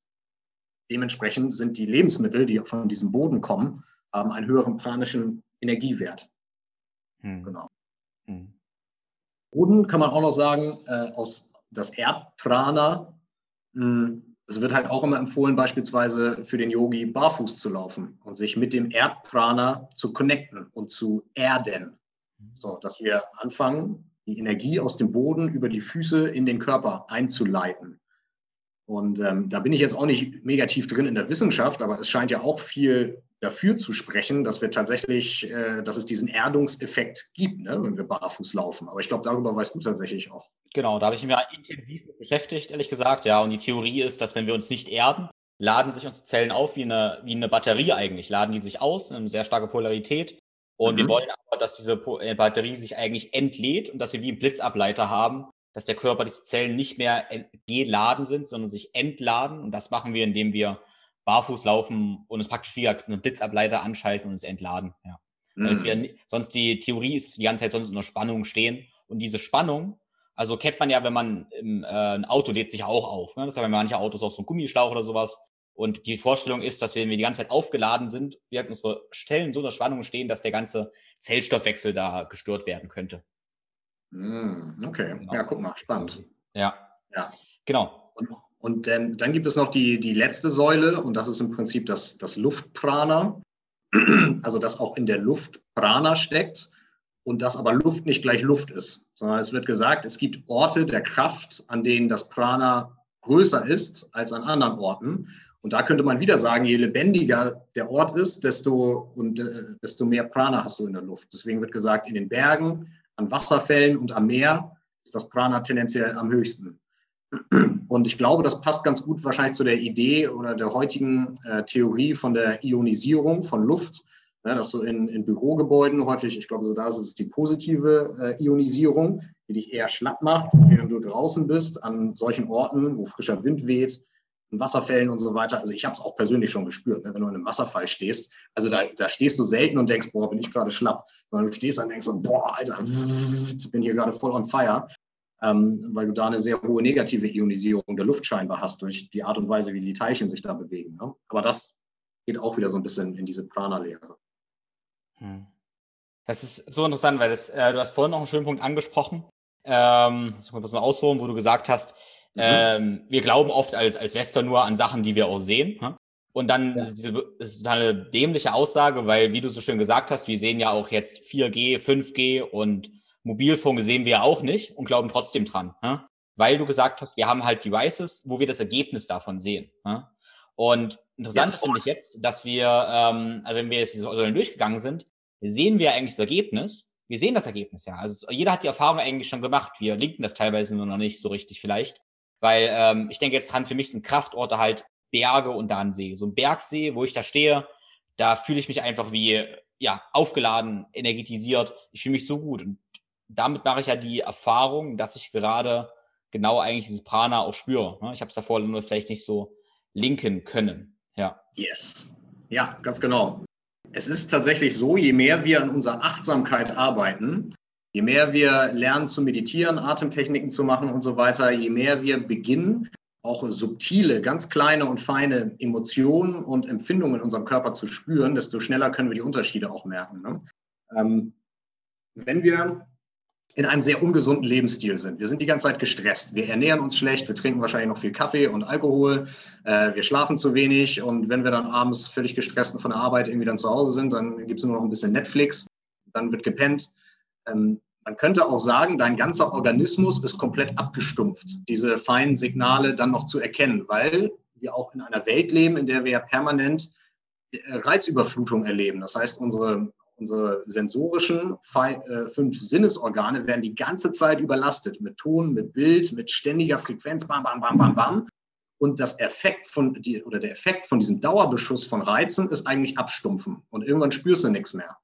[SPEAKER 1] dementsprechend sind die Lebensmittel, die von diesem Boden kommen, haben einen höheren pranischen Energiewert. Hm. Genau. Hm. Boden kann man auch noch sagen, äh, aus das Erdprana, hm, es wird halt auch immer empfohlen, beispielsweise für den Yogi barfuß zu laufen und sich mit dem Erdprana zu connecten und zu erden. So, dass wir anfangen, die Energie aus dem Boden über die Füße in den Körper einzuleiten. Und ähm, da bin ich jetzt auch nicht mega tief drin in der Wissenschaft, aber es scheint ja auch viel dafür zu sprechen, dass wir tatsächlich, äh, dass es diesen Erdungseffekt gibt, ne, wenn wir barfuß laufen. Aber ich glaube, darüber weißt du tatsächlich auch.
[SPEAKER 2] Genau, da habe ich mich intensiv mit beschäftigt, ehrlich gesagt, ja. Und die Theorie ist, dass wenn wir uns nicht erden, laden sich unsere Zellen auf wie eine, wie eine Batterie eigentlich. Laden die sich aus, eine sehr starke Polarität. Und mhm. wir wollen aber, dass diese äh, Batterie sich eigentlich entlädt und dass wir wie einen Blitzableiter haben, dass der Körper, diese Zellen nicht mehr geladen sind, sondern sich entladen. Und das machen wir, indem wir barfuß laufen und es praktisch wie einen Blitzableiter anschalten und es entladen. Ja. Mhm. Wir, sonst die Theorie ist die ganze Zeit sonst unter Spannung stehen. Und diese Spannung, also kennt man ja, wenn man im, äh, ein Auto lädt sich auch auf. Ne? Das haben manche Autos auch so einen Gummischlauch oder sowas. Und die Vorstellung ist, dass wenn wir die ganze Zeit aufgeladen sind, wir unsere Stellen so unter Spannung stehen, dass der ganze Zellstoffwechsel da gestört werden könnte.
[SPEAKER 1] Mm, okay, genau. ja, guck mal, spannend.
[SPEAKER 2] Ja. Ja. Genau.
[SPEAKER 1] Und, und dann, dann, gibt es noch die, die letzte Säule und das ist im Prinzip das, das Luftprana. Also, dass auch in der Luft Prana steckt und dass aber Luft nicht gleich Luft ist, sondern es wird gesagt, es gibt Orte der Kraft, an denen das Prana größer ist als an anderen Orten. Und da könnte man wieder sagen, je lebendiger der Ort ist, desto, und, äh, desto mehr Prana hast du in der Luft. Deswegen wird gesagt, in den Bergen an Wasserfällen und am Meer ist das Prana tendenziell am höchsten. Und ich glaube, das passt ganz gut wahrscheinlich zu der Idee oder der heutigen äh, Theorie von der Ionisierung von Luft. Ja, dass du in, in Bürogebäuden häufig, ich glaube, da ist es die positive äh, Ionisierung, die dich eher schlapp macht, während du draußen bist, an solchen Orten, wo frischer Wind weht, in Wasserfällen und so weiter. Also ich habe es auch persönlich schon gespürt, ne, wenn du in einem Wasserfall stehst. Also da, da stehst du selten und denkst, boah, bin ich gerade schlapp. Sondern du stehst und denkst, boah, Alter, bin hier gerade voll on fire. Ähm, weil du da eine sehr hohe negative Ionisierung der Luft scheinbar hast durch die Art und Weise, wie die Teilchen sich da bewegen. Ne? Aber das geht auch wieder so ein bisschen in diese Prana-Lehre.
[SPEAKER 2] Hm. Das ist so interessant, weil das, äh, du hast vorhin noch einen schönen Punkt angesprochen. Ähm, ich muss mal ausholen, wo du gesagt hast, Mhm. Ähm, wir glauben oft als, als Wester nur an Sachen, die wir auch sehen. Ne? Und dann ja. ist diese ist eine dämliche Aussage, weil, wie du so schön gesagt hast, wir sehen ja auch jetzt 4G, 5G und Mobilfunk sehen wir auch nicht und glauben trotzdem dran. Ne? Weil du gesagt hast, wir haben halt Devices, wo wir das Ergebnis davon sehen. Ne? Und interessant yes. finde ich jetzt, dass wir, ähm, also wenn wir jetzt diese Säulen durchgegangen sind, sehen wir eigentlich das Ergebnis. Wir sehen das Ergebnis ja. Also jeder hat die Erfahrung eigentlich schon gemacht. Wir linken das teilweise nur noch nicht so richtig vielleicht. Weil ähm, ich denke jetzt dran, für mich sind Kraftorte halt Berge und da ein See. So ein Bergsee, wo ich da stehe, da fühle ich mich einfach wie ja aufgeladen, energetisiert. Ich fühle mich so gut. Und damit mache ich ja die Erfahrung, dass ich gerade genau eigentlich dieses Prana auch spüre. Ne? Ich habe es davor nur vielleicht nicht so linken können. Ja.
[SPEAKER 1] Yes. Ja, ganz genau. Es ist tatsächlich so, je mehr wir an unserer Achtsamkeit arbeiten, Je mehr wir lernen zu meditieren, Atemtechniken zu machen und so weiter, je mehr wir beginnen, auch subtile, ganz kleine und feine Emotionen und Empfindungen in unserem Körper zu spüren, desto schneller können wir die Unterschiede auch merken. Ne? Ähm, wenn wir in einem sehr ungesunden Lebensstil sind. Wir sind die ganze Zeit gestresst. Wir ernähren uns schlecht. Wir trinken wahrscheinlich noch viel Kaffee und Alkohol. Äh, wir schlafen zu wenig. Und wenn wir dann abends völlig gestresst von der Arbeit irgendwie dann zu Hause sind, dann gibt es nur noch ein bisschen Netflix. Dann wird gepennt. Ähm, man könnte auch sagen, dein ganzer Organismus ist komplett abgestumpft, diese feinen Signale dann noch zu erkennen, weil wir auch in einer Welt leben, in der wir ja permanent äh, Reizüberflutung erleben. Das heißt, unsere, unsere sensorischen äh, fünf Sinnesorgane werden die ganze Zeit überlastet mit Ton, mit Bild, mit ständiger Frequenz, bam, bam, bam, bam, bam. Und das Effekt von die, oder der Effekt von diesem Dauerbeschuss von Reizen ist eigentlich abstumpfen. Und irgendwann spürst du nichts mehr.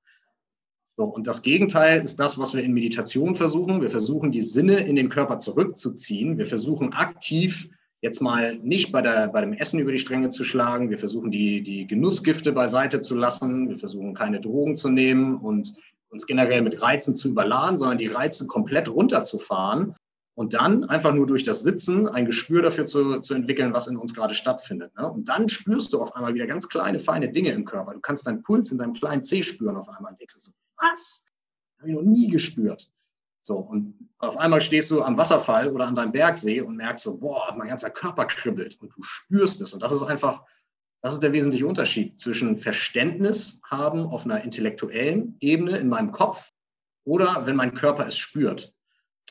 [SPEAKER 1] So, und das Gegenteil ist das, was wir in Meditation versuchen. Wir versuchen, die Sinne in den Körper zurückzuziehen. Wir versuchen aktiv jetzt mal nicht bei, der, bei dem Essen über die Stränge zu schlagen. Wir versuchen, die, die Genussgifte beiseite zu lassen. Wir versuchen, keine Drogen zu nehmen und uns generell mit Reizen zu überladen, sondern die Reize komplett runterzufahren und dann einfach nur durch das Sitzen ein Gespür dafür zu, zu entwickeln, was in uns gerade stattfindet. Ne? Und dann spürst du auf einmal wieder ganz kleine, feine Dinge im Körper. Du kannst deinen Puls in deinem kleinen C spüren auf einmal und denkst so, was? Habe ich noch nie gespürt. So, und auf einmal stehst du am Wasserfall oder an deinem Bergsee und merkst so, boah, mein ganzer Körper kribbelt und du spürst es. Und das ist einfach, das ist der wesentliche Unterschied zwischen Verständnis haben auf einer intellektuellen Ebene in meinem Kopf oder wenn mein Körper es spürt.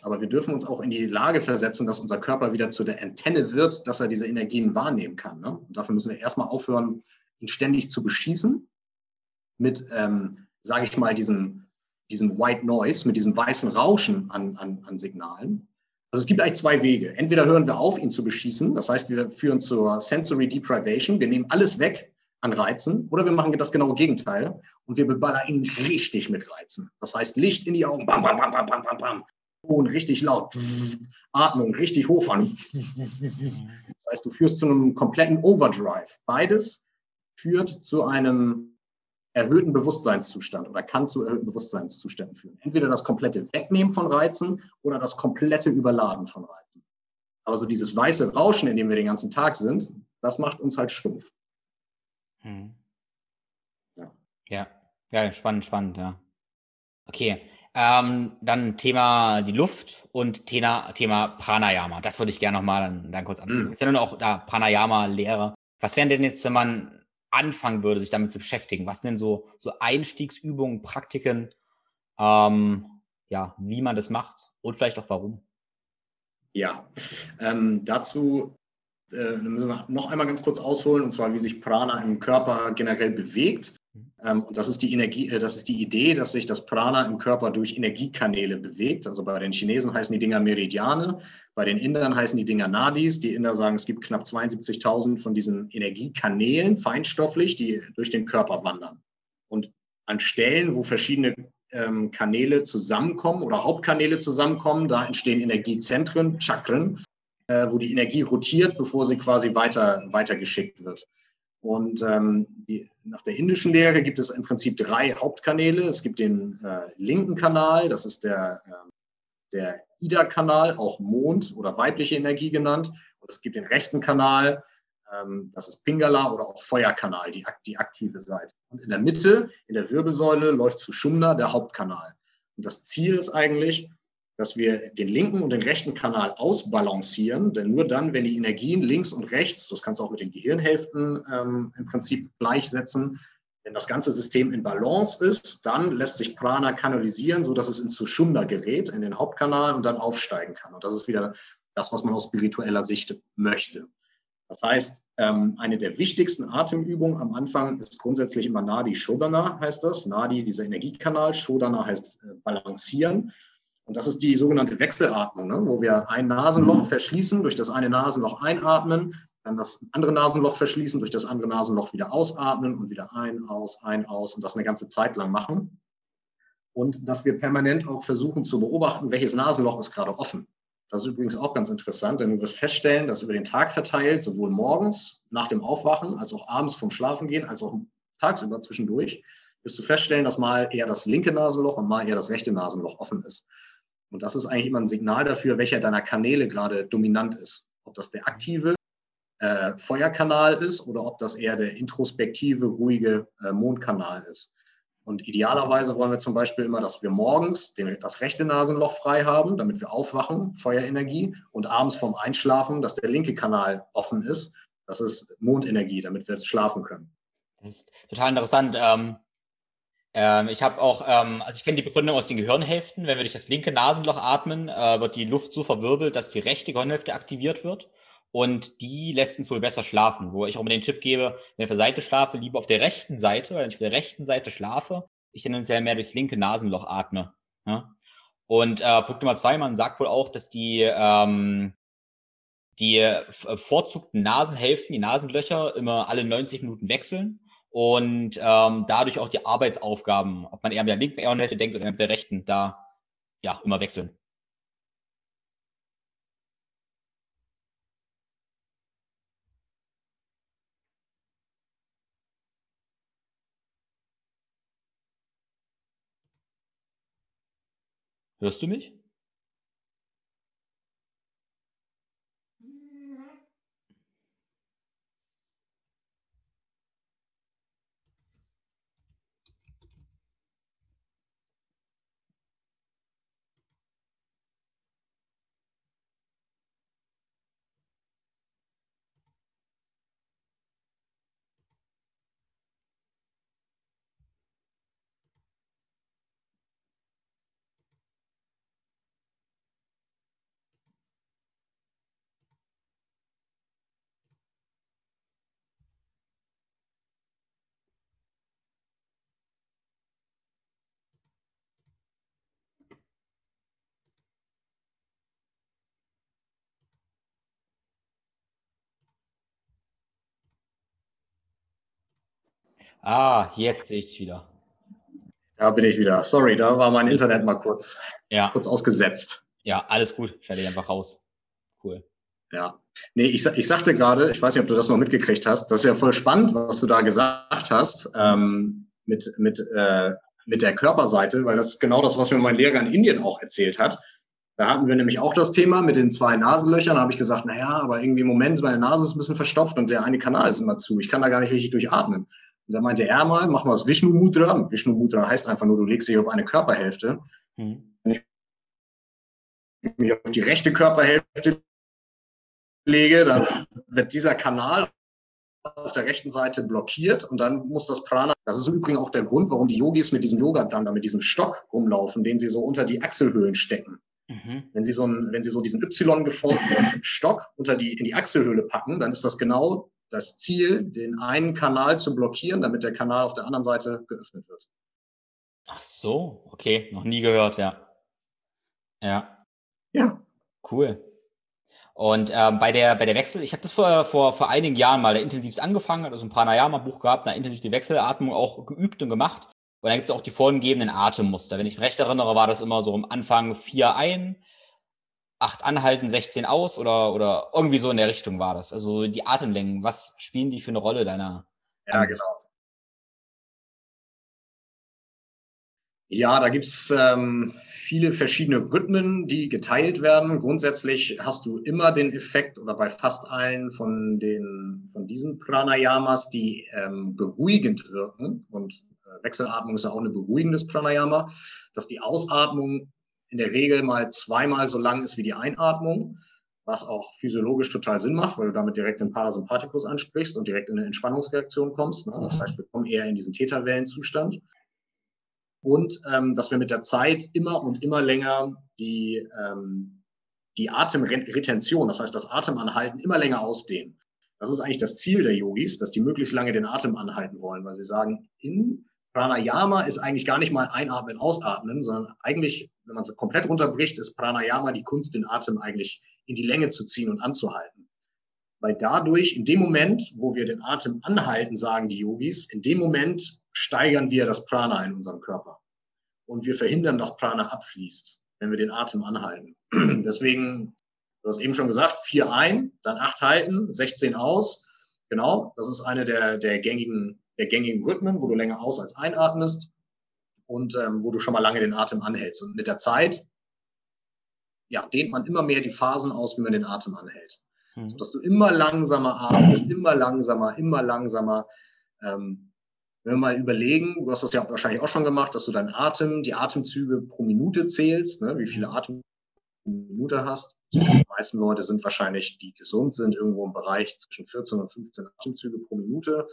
[SPEAKER 1] Aber wir dürfen uns auch in die Lage versetzen, dass unser Körper wieder zu der Antenne wird, dass er diese Energien wahrnehmen kann. Ne? Und dafür müssen wir erstmal aufhören, ihn ständig zu beschießen mit, ähm, sage ich mal, diesem, diesem White Noise, mit diesem weißen Rauschen an, an, an Signalen. Also es gibt eigentlich zwei Wege. Entweder hören wir auf, ihn zu beschießen, das heißt, wir führen zur Sensory Deprivation, wir nehmen alles weg an Reizen, oder wir machen das genaue Gegenteil und wir beballern ihn richtig mit Reizen. Das heißt, Licht in die Augen, bam, bam, bam, bam, bam, bam, bam. Ton richtig laut, Atmung richtig hoch an. Das heißt, du führst zu einem kompletten Overdrive. Beides führt zu einem erhöhten Bewusstseinszustand oder kann zu erhöhten Bewusstseinszuständen führen. Entweder das komplette Wegnehmen von Reizen oder das komplette Überladen von Reizen. Aber so dieses weiße Rauschen, in dem wir den ganzen Tag sind, das macht uns halt stumpf.
[SPEAKER 2] Hm. Ja. ja. Ja, spannend, spannend, ja. Okay, ähm, dann Thema die Luft und Thema, Thema Pranayama. Das würde ich gerne nochmal dann, dann kurz ansprechen. Mhm. Ist ja nur noch da Pranayama-Lehre. Was wären denn jetzt, wenn man anfangen würde, sich damit zu beschäftigen? Was denn so, so Einstiegsübungen, Praktiken, ähm, ja, wie man das macht und vielleicht auch warum?
[SPEAKER 1] Ja, ähm, dazu äh, müssen wir noch einmal ganz kurz ausholen, und zwar, wie sich Prana im Körper generell bewegt. Ähm, und das ist die Energie, äh, das ist die Idee, dass sich das Prana im Körper durch Energiekanäle bewegt. Also bei den Chinesen heißen die Dinger Meridiane, bei den Indern heißen die Dinger Nadis. Die Inder sagen, es gibt knapp 72.000 von diesen Energiekanälen, feinstofflich, die durch den Körper wandern. Und an Stellen, wo verschiedene ähm, Kanäle zusammenkommen oder Hauptkanäle zusammenkommen, da entstehen Energiezentren, Chakren, äh, wo die Energie rotiert, bevor sie quasi weiter, weitergeschickt wird. Und ähm, die, nach der indischen Lehre gibt es im Prinzip drei Hauptkanäle. Es gibt den äh, linken Kanal, das ist der, äh, der Ida-Kanal, auch Mond oder weibliche Energie genannt. Und es gibt den rechten Kanal, ähm, das ist Pingala oder auch Feuerkanal, die, die aktive Seite. Und in der Mitte, in der Wirbelsäule, läuft zu Shumna der Hauptkanal. Und das Ziel ist eigentlich, dass wir den linken und den rechten Kanal ausbalancieren, denn nur dann, wenn die Energien links und rechts, das kannst du auch mit den Gehirnhälften ähm, im Prinzip gleichsetzen, wenn das ganze System in Balance ist, dann lässt sich Prana kanalisieren, sodass es in Sushumna gerät, in den Hauptkanal und dann aufsteigen kann. Und das ist wieder das, was man aus spiritueller Sicht möchte. Das heißt, ähm, eine der wichtigsten Atemübungen am Anfang ist grundsätzlich immer Nadi Shodana, heißt das. Nadi, dieser Energiekanal, Shodana heißt äh, balancieren. Und das ist die sogenannte Wechselatmung, ne? wo wir ein Nasenloch mhm. verschließen, durch das eine Nasenloch einatmen, dann das andere Nasenloch verschließen, durch das andere Nasenloch wieder ausatmen und wieder ein, aus, ein, aus und das eine ganze Zeit lang machen. Und dass wir permanent auch versuchen zu beobachten, welches Nasenloch ist gerade offen. Das ist übrigens auch ganz interessant, denn du wirst feststellen, dass über den Tag verteilt, sowohl morgens nach dem Aufwachen, als auch abends vom Schlafengehen, als auch tagsüber zwischendurch, wirst du feststellen, dass mal eher das linke Nasenloch und mal eher das rechte Nasenloch offen ist. Und das ist eigentlich immer ein Signal dafür, welcher deiner Kanäle gerade dominant ist. Ob das der aktive äh, Feuerkanal ist oder ob das eher der introspektive, ruhige äh, Mondkanal ist. Und idealerweise wollen wir zum Beispiel immer, dass wir morgens den, das rechte Nasenloch frei haben, damit wir aufwachen, Feuerenergie, und abends vorm Einschlafen, dass der linke Kanal offen ist. Das ist Mondenergie, damit wir schlafen können.
[SPEAKER 2] Das ist total interessant. Ähm, ähm, ich habe auch, ähm, also ich kenne die Begründung aus den Gehirnhälften. Wenn wir durch das linke Nasenloch atmen, äh, wird die Luft so verwirbelt, dass die rechte Gehirnhälfte aktiviert wird. Und die lässt uns wohl besser schlafen. Wo ich auch immer den Tipp gebe, wenn ich auf der Seite schlafe, lieber auf der rechten Seite, weil wenn ich auf der rechten Seite schlafe, ich tendenziell mehr durchs linke Nasenloch atme. Ja? Und äh, Punkt Nummer zwei, man sagt wohl auch, dass die, ähm, die äh, bevorzugten Nasenhälften, die Nasenlöcher, immer alle 90 Minuten wechseln und ähm, dadurch auch die Arbeitsaufgaben, ob man eher mit der linken Ehrenhälfte denkt oder mit der rechten, da ja immer wechseln. Hörst du mich? Ah, jetzt sehe ich dich wieder.
[SPEAKER 1] Da bin ich wieder. Sorry, da war mein Internet mal kurz,
[SPEAKER 2] ja.
[SPEAKER 1] kurz ausgesetzt.
[SPEAKER 2] Ja, alles gut. Stell dich einfach raus. Cool.
[SPEAKER 1] Ja. Nee, ich, ich sagte gerade, ich weiß nicht, ob du das noch mitgekriegt hast, das ist ja voll spannend, was du da gesagt hast, ähm, mit, mit, äh, mit der Körperseite, weil das ist genau das, was mir mein Lehrer in Indien auch erzählt hat. Da hatten wir nämlich auch das Thema mit den zwei Nasenlöchern. Da habe ich gesagt, naja, aber irgendwie im Moment, meine Nase ist ein bisschen verstopft und der eine Kanal ist immer zu. Ich kann da gar nicht richtig durchatmen. Und da meinte er mal, mach mal das Vishnu Mudra. Vishnu Mudra heißt einfach nur, du legst dich auf eine Körperhälfte. Hm. Wenn ich mich auf die rechte Körperhälfte lege, dann wird dieser Kanal auf der rechten Seite blockiert und dann muss das Prana, das ist übrigens auch der Grund, warum die Yogis mit diesem Yoga-Danda, mit diesem Stock rumlaufen, den sie so unter die Achselhöhlen stecken. Mhm. Wenn, sie so einen, wenn Sie so diesen Y geformten Stock unter die, in die Achselhöhle packen, dann ist das genau das Ziel, den einen Kanal zu blockieren, damit der Kanal auf der anderen Seite geöffnet wird.
[SPEAKER 2] Ach so, okay, noch nie gehört, ja. Ja.
[SPEAKER 1] Ja.
[SPEAKER 2] Cool. Und ähm, bei der bei der Wechsel, ich habe das vor, vor vor einigen Jahren mal intensivst angefangen, also ein Pranayama-Buch gehabt, da intensiv die Wechselatmung auch geübt und gemacht. Und dann gibt es auch die vorgegebenen Atemmuster. Wenn ich mich recht erinnere, war das immer so am Anfang vier ein, acht anhalten, 16 aus oder, oder irgendwie so in der Richtung war das. Also die Atemlängen, was spielen die für eine Rolle deiner?
[SPEAKER 1] Ja, Ansicht? genau. Ja, da gibt's ähm, viele verschiedene Rhythmen, die geteilt werden. Grundsätzlich hast du immer den Effekt oder bei fast allen von den von diesen Pranayamas, die ähm, beruhigend wirken und Wechselatmung ist ja auch eine beruhigendes Pranayama, dass die Ausatmung in der Regel mal zweimal so lang ist wie die Einatmung, was auch physiologisch total Sinn macht, weil du damit direkt den Parasympathikus ansprichst und direkt in eine Entspannungsreaktion kommst. Ne? Das heißt, wir kommen eher in diesen Täterwellenzustand. Und ähm, dass wir mit der Zeit immer und immer länger die, ähm, die Atemretention, das heißt das Atemanhalten, immer länger ausdehnen. Das ist eigentlich das Ziel der Yogis, dass die möglichst lange den Atem anhalten wollen, weil sie sagen, in Pranayama ist eigentlich gar nicht mal einatmen, ausatmen, sondern eigentlich, wenn man es komplett runterbricht, ist Pranayama die Kunst, den Atem eigentlich in die Länge zu ziehen und anzuhalten. Weil dadurch, in dem Moment, wo wir den Atem anhalten, sagen die Yogis, in dem Moment steigern wir das Prana in unserem Körper. Und wir verhindern, dass Prana abfließt, wenn wir den Atem anhalten. Deswegen, du hast eben schon gesagt, vier ein, dann acht halten, 16 aus. Genau, das ist eine der, der gängigen der gängigen Rhythmen, wo du länger aus als einatmest und ähm, wo du schon mal lange den Atem anhältst. Und mit der Zeit ja, dehnt man immer mehr die Phasen aus, wie man den Atem anhält. Mhm. Sodass du immer langsamer atmest, immer langsamer, immer langsamer. Ähm, wenn wir mal überlegen, du hast das ja wahrscheinlich auch schon gemacht, dass du deinen Atem, die Atemzüge pro Minute zählst, ne, wie viele Atem pro Minute hast. Die meisten Leute sind wahrscheinlich, die gesund sind, irgendwo im Bereich zwischen 14 und 15 Atemzüge pro Minute.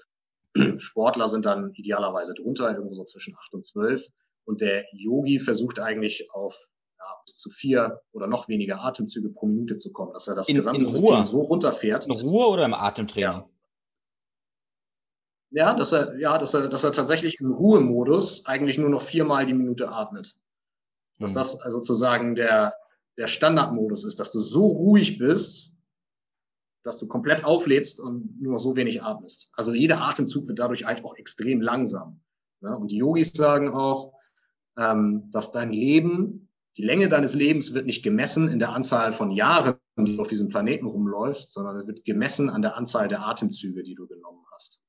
[SPEAKER 1] Sportler sind dann idealerweise drunter, irgendwo so zwischen acht und zwölf. Und der Yogi versucht eigentlich auf ja, bis zu vier oder noch weniger Atemzüge pro Minute zu kommen, dass er das in, gesamte in System so runterfährt.
[SPEAKER 2] In Ruhe oder im Atemtraining?
[SPEAKER 1] Ja. ja, dass er, ja, dass er, dass er tatsächlich im Ruhemodus eigentlich nur noch viermal die Minute atmet. Dass hm. das also sozusagen der, der Standardmodus ist, dass du so ruhig bist, dass du komplett auflädst und nur noch so wenig atmest. Also jeder Atemzug wird dadurch halt auch extrem langsam. Ne? Und die Yogis sagen auch, ähm, dass dein Leben, die Länge deines Lebens wird nicht gemessen in der Anzahl von Jahren, die du auf diesem Planeten rumläufst, sondern es wird gemessen an der Anzahl der Atemzüge, die du genommen hast.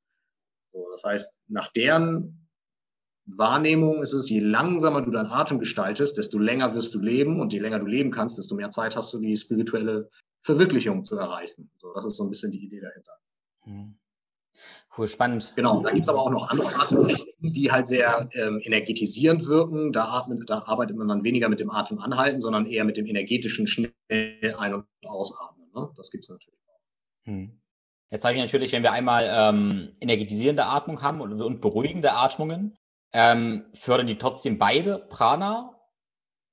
[SPEAKER 1] So, das heißt, nach deren Wahrnehmung ist es, je langsamer du deinen Atem gestaltest, desto länger wirst du leben und je länger du leben kannst, desto mehr Zeit hast du, die spirituelle Verwirklichung zu erreichen. So, das ist so ein bisschen die Idee dahinter. Hm.
[SPEAKER 2] Cool, spannend.
[SPEAKER 1] Genau, da gibt es aber auch noch andere Atemtechniken, die halt sehr ähm, energetisierend wirken. Da, atmet, da arbeitet man dann weniger mit dem Atem anhalten, sondern eher mit dem energetischen schnell ein- und ausatmen. Ne? Das gibt es natürlich auch.
[SPEAKER 2] Hm. Jetzt sage ich natürlich, wenn wir einmal ähm, energetisierende Atmung haben und, und beruhigende Atmungen, ähm, fördern die trotzdem beide Prana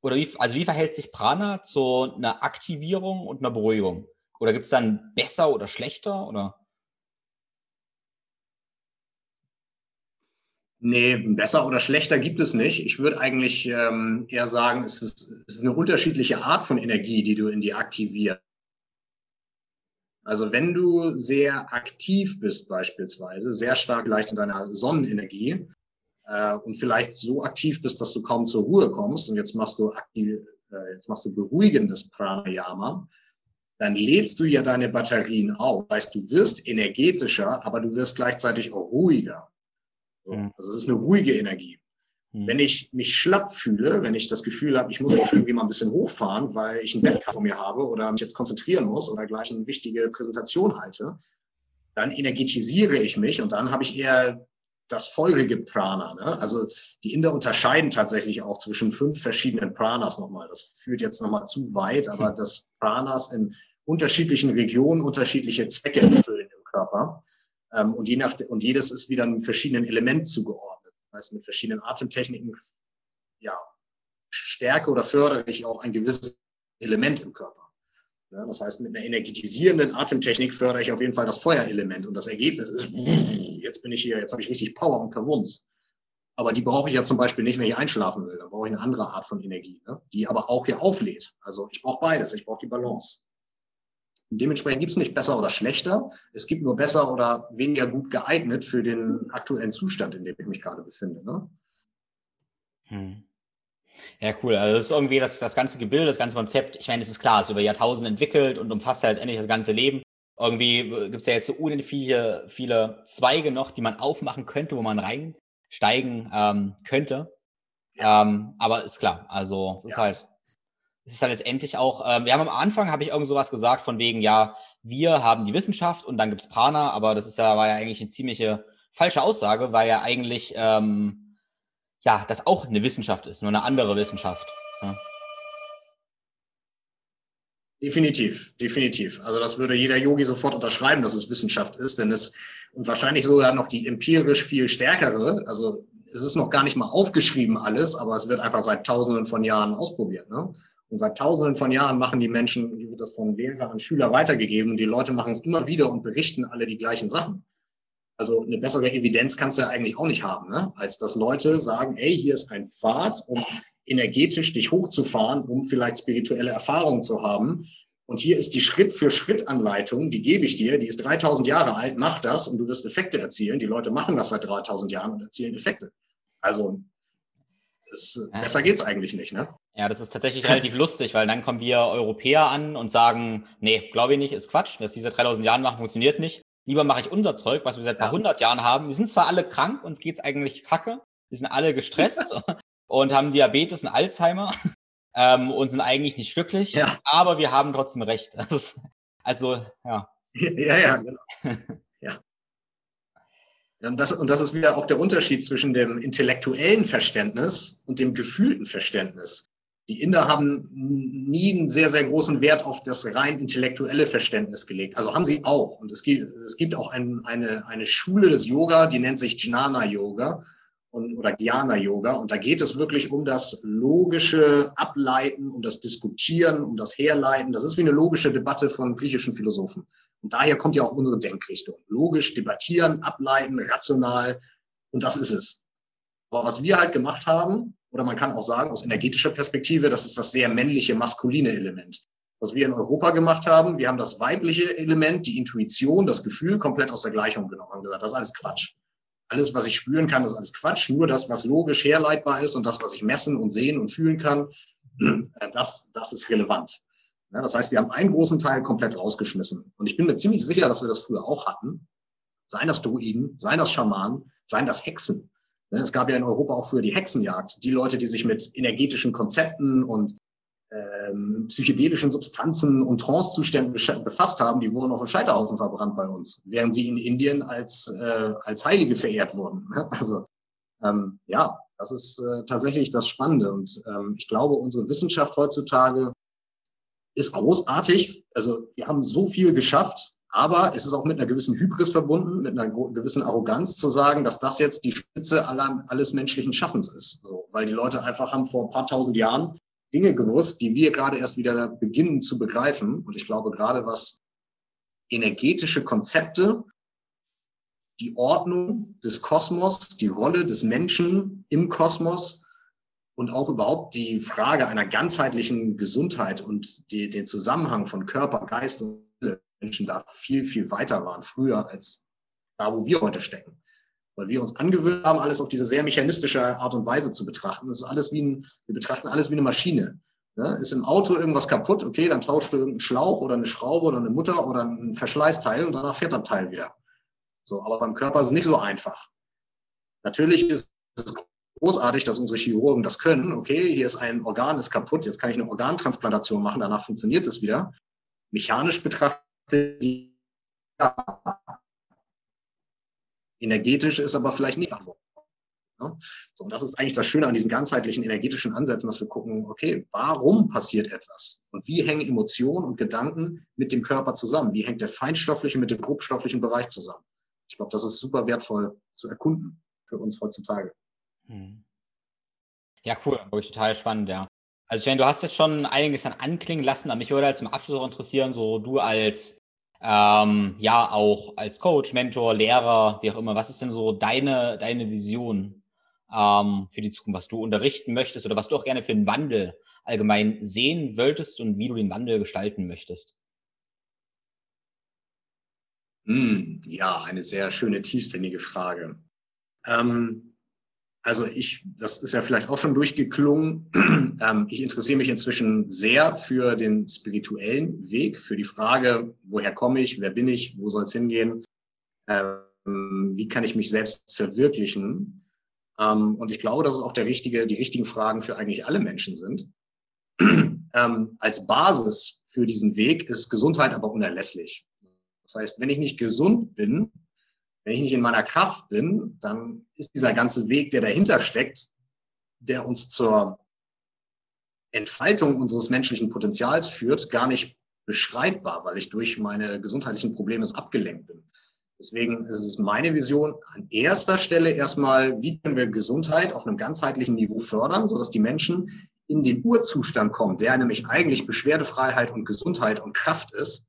[SPEAKER 2] oder wie, also wie verhält sich Prana zu einer Aktivierung und einer Beruhigung? Oder gibt es dann besser oder schlechter oder?
[SPEAKER 1] Nee, besser oder schlechter gibt es nicht. Ich würde eigentlich ähm, eher sagen, es ist, es ist eine unterschiedliche Art von Energie, die du in dir aktivierst. Also wenn du sehr aktiv bist beispielsweise, sehr stark leicht in deiner Sonnenenergie äh, und vielleicht so aktiv bist, dass du kaum zur Ruhe kommst und jetzt machst du aktiv, äh, jetzt machst du beruhigendes Pranayama, dann lädst du ja deine Batterien auf. Das heißt, du wirst energetischer, aber du wirst gleichzeitig auch ruhiger. So, mhm. Also es ist eine ruhige Energie. Mhm. Wenn ich mich schlapp fühle, wenn ich das Gefühl habe, ich muss mich irgendwie mal ein bisschen hochfahren, weil ich einen Wettkampf vor mir habe oder mich jetzt konzentrieren muss oder gleich eine wichtige Präsentation halte, dann energetisiere ich mich und dann habe ich eher das feurige Prana. Ne? Also die Inder unterscheiden tatsächlich auch zwischen fünf verschiedenen Pranas nochmal. Das führt jetzt nochmal zu weit, aber das Pranas in unterschiedlichen Regionen unterschiedliche Zwecke erfüllen im Körper. Ähm, und, je nach, und jedes ist wieder einem verschiedenen Element zugeordnet. Das heißt, mit verschiedenen Atemtechniken ja, stärke oder fördere ich auch ein gewisses Element im Körper. Das heißt, mit einer energetisierenden Atemtechnik fördere ich auf jeden Fall das Feuerelement. Und das Ergebnis ist, jetzt bin ich hier, jetzt habe ich richtig Power und Kavums. Aber die brauche ich ja zum Beispiel nicht, wenn ich einschlafen will. Da brauche ich eine andere Art von Energie, ne? die aber auch hier auflädt. Also ich brauche beides, ich brauche die Balance. Und dementsprechend gibt es nicht besser oder schlechter. Es gibt nur besser oder weniger gut geeignet für den aktuellen Zustand, in dem ich mich gerade befinde. Ne?
[SPEAKER 2] Hm. Ja, cool. Also das ist irgendwie das, das ganze Gebilde, das ganze Konzept. Ich meine, es ist klar, es ist über Jahrtausende entwickelt und umfasst ja letztendlich das ganze Leben. Irgendwie gibt es ja jetzt so unendlich viele, viele Zweige noch, die man aufmachen könnte, wo man reinsteigen ähm, könnte. Ja. Ähm, aber ist klar, also es ist ja. halt, es ist halt letztendlich auch, ähm, wir haben am Anfang, habe ich irgend sowas gesagt, von wegen, ja, wir haben die Wissenschaft und dann gibt's Prana, aber das ist ja, war ja eigentlich eine ziemliche falsche Aussage, weil ja eigentlich ähm, ja, das auch eine Wissenschaft ist, nur eine andere Wissenschaft. Ja.
[SPEAKER 1] Definitiv, definitiv. Also das würde jeder Yogi sofort unterschreiben, dass es Wissenschaft ist, denn es und wahrscheinlich sogar noch die empirisch viel stärkere. Also es ist noch gar nicht mal aufgeschrieben alles, aber es wird einfach seit Tausenden von Jahren ausprobiert. Ne? Und seit Tausenden von Jahren machen die Menschen, wird das von Lehrer an Schüler weitergegeben und die Leute machen es immer wieder und berichten alle die gleichen Sachen. Also eine bessere Evidenz kannst du ja eigentlich auch nicht haben, ne? als dass Leute sagen, ey, hier ist ein Pfad, um energetisch dich hochzufahren, um vielleicht spirituelle Erfahrungen zu haben. Und hier ist die Schritt-für-Schritt-Anleitung, die gebe ich dir, die ist 3000 Jahre alt, mach das und du wirst Effekte erzielen. Die Leute machen das seit 3000 Jahren und erzielen Effekte. Also das, besser geht's eigentlich nicht, ne?
[SPEAKER 2] Ja, das ist tatsächlich relativ lustig, weil dann kommen wir Europäer an und sagen, nee, glaube ich nicht, ist Quatsch. Was diese 3000 Jahren machen, funktioniert nicht. Lieber mache ich unser Zeug, was wir seit ein paar hundert Jahren haben. Wir sind zwar alle krank, uns geht's eigentlich kacke. Wir sind alle gestresst und haben Diabetes und Alzheimer ähm, und sind eigentlich nicht glücklich, ja. aber wir haben trotzdem recht. Ist, also, ja.
[SPEAKER 1] Ja, ja, genau. ja. Und das, und das ist wieder auch der Unterschied zwischen dem intellektuellen Verständnis und dem gefühlten Verständnis. Die Inder haben nie einen sehr, sehr großen Wert auf das rein intellektuelle Verständnis gelegt. Also haben sie auch. Und es gibt, es gibt auch ein, eine, eine Schule des Yoga, die nennt sich Jnana Yoga und, oder Jnana Yoga. Und da geht es wirklich um das logische Ableiten, um das Diskutieren, um das Herleiten. Das ist wie eine logische Debatte von griechischen Philosophen. Und daher kommt ja auch unsere Denkrichtung. Logisch debattieren, ableiten, rational. Und das ist es. Aber was wir halt gemacht haben, oder man kann auch sagen, aus energetischer Perspektive, das ist das sehr männliche, maskuline Element. Was wir in Europa gemacht haben, wir haben das weibliche Element, die Intuition, das Gefühl komplett aus der Gleichung genommen und gesagt, das ist alles Quatsch. Alles, was ich spüren kann, ist alles Quatsch. Nur das, was logisch herleitbar ist und das, was ich messen und sehen und fühlen kann, das, das ist relevant. Das heißt, wir haben einen großen Teil komplett rausgeschmissen. Und ich bin mir ziemlich sicher, dass wir das früher auch hatten. Seien das Druiden, seien das Schamanen, seien das Hexen. Ne, es gab ja in Europa auch früher die Hexenjagd. Die Leute, die sich mit energetischen Konzepten und ähm, psychedelischen Substanzen und Trancezuständen befasst haben, die wurden auf dem Scheiterhaufen verbrannt bei uns, während sie in Indien als, äh, als Heilige verehrt wurden. Also ähm, ja, das ist äh, tatsächlich das Spannende. Und ähm, ich glaube, unsere Wissenschaft heutzutage ist großartig. Also wir haben so viel geschafft, aber es ist auch mit einer gewissen Hybris verbunden, mit einer gewissen Arroganz zu sagen, dass das jetzt die Spitze aller, alles menschlichen Schaffens ist. So, weil die Leute einfach haben vor ein paar tausend Jahren Dinge gewusst, die wir gerade erst wieder beginnen zu begreifen. Und ich glaube, gerade was energetische Konzepte, die Ordnung des Kosmos, die Rolle des Menschen im Kosmos und auch überhaupt die Frage einer ganzheitlichen Gesundheit und die, den Zusammenhang von Körper, Geist und Menschen da viel, viel weiter waren früher als da, wo wir heute stecken. Weil wir uns angewöhnt haben, alles auf diese sehr mechanistische Art und Weise zu betrachten. Das ist alles wie ein, wir betrachten alles wie eine Maschine. Ne? Ist im Auto irgendwas kaputt, okay, dann tauschst du irgendeinen Schlauch oder eine Schraube oder eine Mutter oder ein Verschleißteil und danach fährt das Teil wieder. So, aber beim Körper ist es nicht so einfach. Natürlich ist es großartig, dass unsere Chirurgen das können. Okay, hier ist ein Organ, ist kaputt, jetzt kann ich eine Organtransplantation machen, danach funktioniert es wieder. Mechanisch betrachtet, ja. energetisch ist aber vielleicht nicht antwortbar. So, und das ist eigentlich das Schöne an diesen ganzheitlichen energetischen Ansätzen, dass wir gucken, okay, warum passiert etwas? Und wie hängen Emotionen und Gedanken mit dem Körper zusammen? Wie hängt der feinstoffliche mit dem grobstofflichen Bereich zusammen? Ich glaube, das ist super wertvoll zu erkunden für uns heutzutage. Hm.
[SPEAKER 2] Ja, cool, glaube ich total spannend, ja. Also ich meine, du hast jetzt schon einiges dann anklingen lassen, aber mich würde halt zum Abschluss auch interessieren, so du als ähm, ja auch als Coach, Mentor, Lehrer, wie auch immer, was ist denn so deine, deine Vision ähm, für die Zukunft, was du unterrichten möchtest oder was du auch gerne für einen Wandel allgemein sehen wolltest und wie du den Wandel gestalten möchtest?
[SPEAKER 1] Hm, ja, eine sehr schöne, tiefsinnige Frage. Ähm, also ich, das ist ja vielleicht auch schon durchgeklungen. ähm, ich interessiere mich inzwischen sehr für den spirituellen Weg, für die Frage, woher komme ich, wer bin ich, wo soll es hingehen, ähm, wie kann ich mich selbst verwirklichen. Ähm, und ich glaube, dass es auch der richtige, die richtigen Fragen für eigentlich alle Menschen sind. Ähm, als Basis für diesen Weg ist Gesundheit aber unerlässlich. Das heißt, wenn ich nicht gesund bin, wenn ich nicht in meiner Kraft bin, dann ist dieser ganze Weg, der dahinter steckt, der uns zur Entfaltung unseres menschlichen Potenzials führt, gar nicht beschreibbar, weil ich durch meine gesundheitlichen Probleme so abgelenkt bin. Deswegen ist es meine Vision an erster Stelle erstmal, wie können wir Gesundheit auf einem ganzheitlichen Niveau fördern, sodass die Menschen in den Urzustand kommen, der nämlich eigentlich Beschwerdefreiheit und Gesundheit und Kraft ist.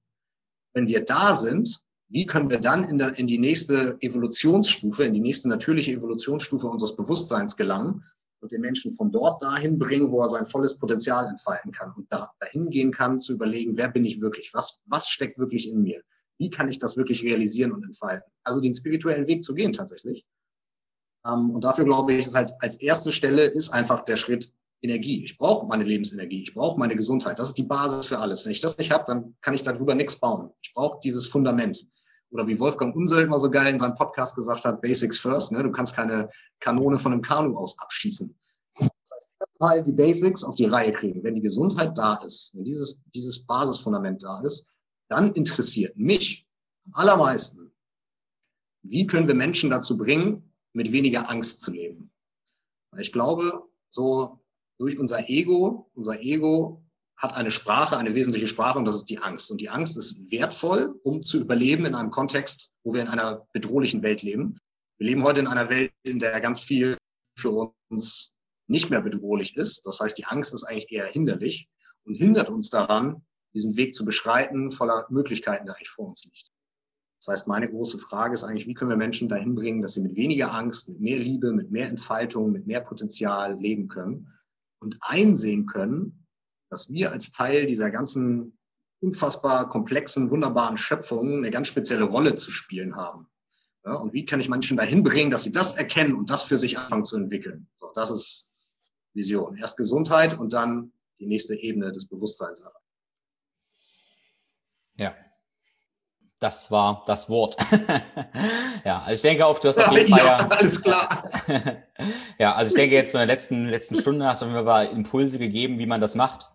[SPEAKER 1] Wenn wir da sind, wie können wir dann in, der, in die nächste Evolutionsstufe, in die nächste natürliche Evolutionsstufe unseres Bewusstseins gelangen und den Menschen von dort dahin bringen, wo er sein volles Potenzial entfalten kann und da, dahin gehen kann, zu überlegen, wer bin ich wirklich? Was, was steckt wirklich in mir? Wie kann ich das wirklich realisieren und entfalten? Also den spirituellen Weg zu gehen tatsächlich. Ähm, und dafür glaube ich, ist als, als erste Stelle ist einfach der Schritt Energie. Ich brauche meine Lebensenergie. Ich brauche meine Gesundheit. Das ist die Basis für alles. Wenn ich das nicht habe, dann kann ich darüber nichts bauen. Ich brauche dieses Fundament oder wie Wolfgang Unseld immer so geil in seinem Podcast gesagt hat, Basics first. Ne? Du kannst keine Kanone von einem Kanu aus abschießen. Das heißt, halt die Basics auf die Reihe kriegen. Wenn die Gesundheit da ist, wenn dieses, dieses Basisfundament da ist, dann interessiert mich am allermeisten, wie können wir Menschen dazu bringen, mit weniger Angst zu leben. Weil ich glaube, so durch unser Ego, unser Ego hat eine Sprache, eine wesentliche Sprache und das ist die Angst. Und die Angst ist wertvoll, um zu überleben in einem Kontext, wo wir in einer bedrohlichen Welt leben. Wir leben heute in einer Welt, in der ganz viel für uns nicht mehr bedrohlich ist. Das heißt, die Angst ist eigentlich eher hinderlich und hindert uns daran, diesen Weg zu beschreiten, voller Möglichkeiten, der eigentlich vor uns liegt. Das heißt, meine große Frage ist eigentlich, wie können wir Menschen dahin bringen, dass sie mit weniger Angst, mit mehr Liebe, mit mehr Entfaltung, mit mehr Potenzial leben können und einsehen können, dass wir als Teil dieser ganzen unfassbar komplexen, wunderbaren Schöpfung eine ganz spezielle Rolle zu spielen haben. Ja, und wie kann ich Menschen dahin bringen, dass sie das erkennen und das für sich anfangen zu entwickeln? So, das ist Vision. Erst Gesundheit und dann die nächste Ebene des Bewusstseins
[SPEAKER 2] Ja, das war das Wort. ja, also ich denke auf, du hast auf jeden Fall ja, alles klar. ja, also ich denke jetzt in der letzten, letzten Stunde hast du mir mal Impulse gegeben, wie man das macht.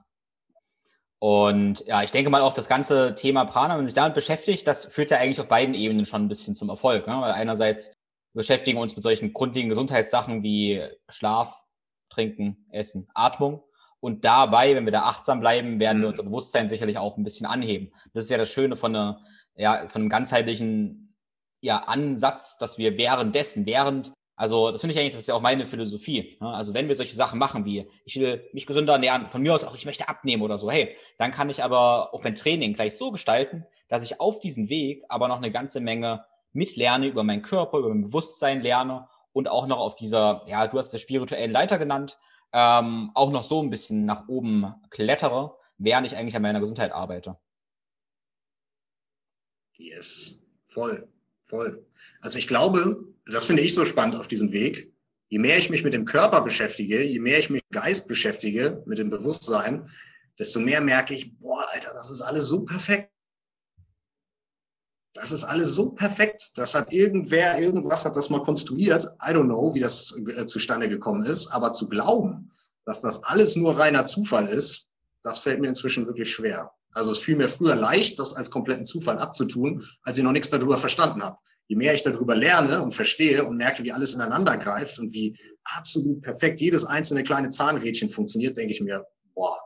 [SPEAKER 2] Und ja, ich denke mal auch das ganze Thema Prana, wenn man sich damit beschäftigt, das führt ja eigentlich auf beiden Ebenen schon ein bisschen zum Erfolg. Ne? Weil einerseits beschäftigen wir uns mit solchen grundlegenden Gesundheitssachen wie Schlaf, Trinken, Essen, Atmung. Und dabei, wenn wir da achtsam bleiben, werden wir mhm. unser Bewusstsein sicherlich auch ein bisschen anheben. Das ist ja das Schöne von, einer, ja, von einem ganzheitlichen ja, Ansatz, dass wir währenddessen, während also das finde ich eigentlich, das ist ja auch meine Philosophie. Ne? Also wenn wir solche Sachen machen wie, ich will mich gesünder ernähren, von mir aus auch, ich möchte abnehmen oder so, hey, dann kann ich aber auch mein Training gleich so gestalten, dass ich auf diesem Weg aber noch eine ganze Menge mitlerne über meinen Körper, über mein Bewusstsein lerne und auch noch auf dieser, ja, du hast es spirituellen Leiter genannt, ähm, auch noch so ein bisschen nach oben klettere, während ich eigentlich an meiner Gesundheit arbeite.
[SPEAKER 1] Yes, voll, voll. Also ich glaube, das finde ich so spannend auf diesem Weg. Je mehr ich mich mit dem Körper beschäftige, je mehr ich mich mit dem Geist beschäftige, mit dem Bewusstsein, desto mehr merke ich, boah, Alter, das ist alles so perfekt. Das ist alles so perfekt. Das hat irgendwer, irgendwas hat das mal konstruiert. I don't know, wie das äh, zustande gekommen ist. Aber zu glauben, dass das alles nur reiner Zufall ist, das fällt mir inzwischen wirklich schwer. Also es fiel mir früher leicht, das als kompletten Zufall abzutun, als ich noch nichts darüber verstanden habe. Je mehr ich darüber lerne und verstehe und merke, wie alles ineinander greift und wie absolut perfekt jedes einzelne kleine Zahnrädchen funktioniert, denke ich mir, boah,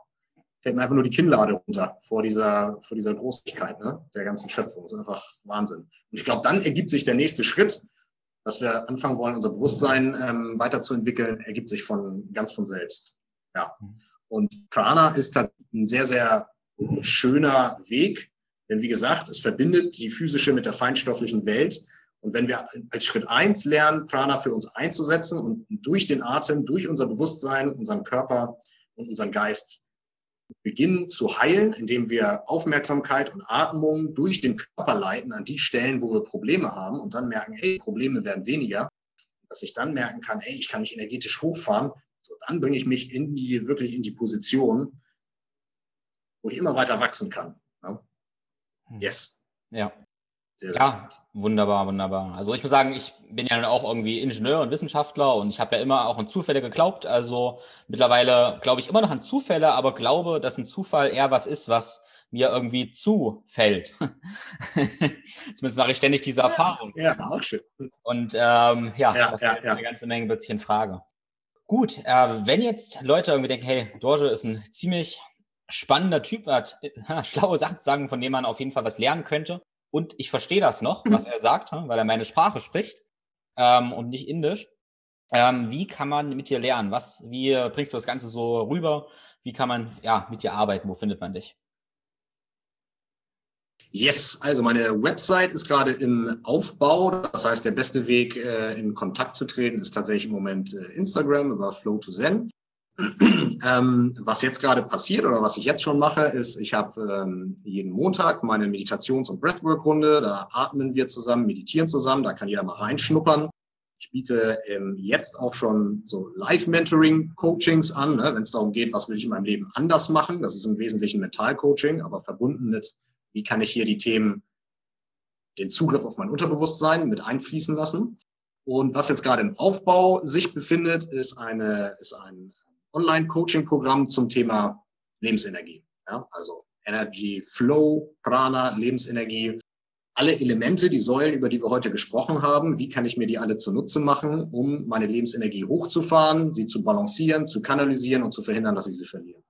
[SPEAKER 1] fällt mir einfach nur die Kinnlade runter vor dieser, vor dieser Großigkeit ne, der ganzen Schöpfung. Das ist einfach Wahnsinn. Und ich glaube, dann ergibt sich der nächste Schritt, dass wir anfangen wollen, unser Bewusstsein ähm, weiterzuentwickeln, ergibt sich von ganz von selbst. Ja. Und Prana ist halt ein sehr, sehr schöner Weg, denn wie gesagt, es verbindet die physische mit der feinstofflichen Welt. Und wenn wir als Schritt eins lernen, Prana für uns einzusetzen und durch den Atem, durch unser Bewusstsein, unseren Körper und unseren Geist beginnen zu heilen, indem wir Aufmerksamkeit und Atmung durch den Körper leiten an die Stellen, wo wir Probleme haben und dann merken, ey, Probleme werden weniger, dass ich dann merken kann, ey, ich kann mich energetisch hochfahren, so dann bringe ich mich in die, wirklich in die Position, wo ich immer weiter wachsen kann. Ja?
[SPEAKER 2] Hm. Yes. Ja. Sehr, sehr ja, spannend. wunderbar, wunderbar. Also ich muss sagen, ich bin ja auch irgendwie Ingenieur und Wissenschaftler und ich habe ja immer auch an Zufälle geglaubt. Also mittlerweile glaube ich immer noch an Zufälle, aber glaube, dass ein Zufall eher was ist, was mir irgendwie zufällt. Zumindest mache ich ständig diese Erfahrung. Ja, auch schön. Und ähm, ja, ja, das ja, ist ja. eine ganze Menge plötzlich in Frage. Gut, äh, wenn jetzt Leute irgendwie denken, hey, Dorje ist ein ziemlich spannender Typ, hat äh, schlaue Sachen zu sagen, von denen man auf jeden Fall was lernen könnte und ich verstehe das noch, was er sagt, weil er meine Sprache spricht ähm, und nicht Indisch. Ähm, wie kann man mit dir lernen? Was, wie bringst du das Ganze so rüber? Wie kann man ja mit dir arbeiten? Wo findet man dich?
[SPEAKER 1] Yes, also meine Website ist gerade im Aufbau. Das heißt, der beste Weg, äh, in Kontakt zu treten, ist tatsächlich im Moment äh, Instagram über Flow to Zen. Ähm, was jetzt gerade passiert oder was ich jetzt schon mache, ist, ich habe ähm, jeden Montag meine Meditations- und Breathwork-Runde. Da atmen wir zusammen, meditieren zusammen. Da kann jeder mal reinschnuppern. Ich biete ähm, jetzt auch schon so Live-Mentoring-Coachings an, ne, wenn es darum geht, was will ich in meinem Leben anders machen. Das ist im Wesentlichen Mental-Coaching, aber verbunden mit, wie kann ich hier die Themen, den Zugriff auf mein Unterbewusstsein mit einfließen lassen. Und was jetzt gerade im Aufbau sich befindet, ist, eine, ist ein Online-Coaching-Programm zum Thema Lebensenergie. Ja, also Energy Flow, Prana, Lebensenergie, alle Elemente, die Säulen, über die wir heute gesprochen haben, wie kann ich mir die alle zunutze machen, um meine Lebensenergie hochzufahren, sie zu balancieren, zu kanalisieren und zu verhindern, dass ich sie verliere.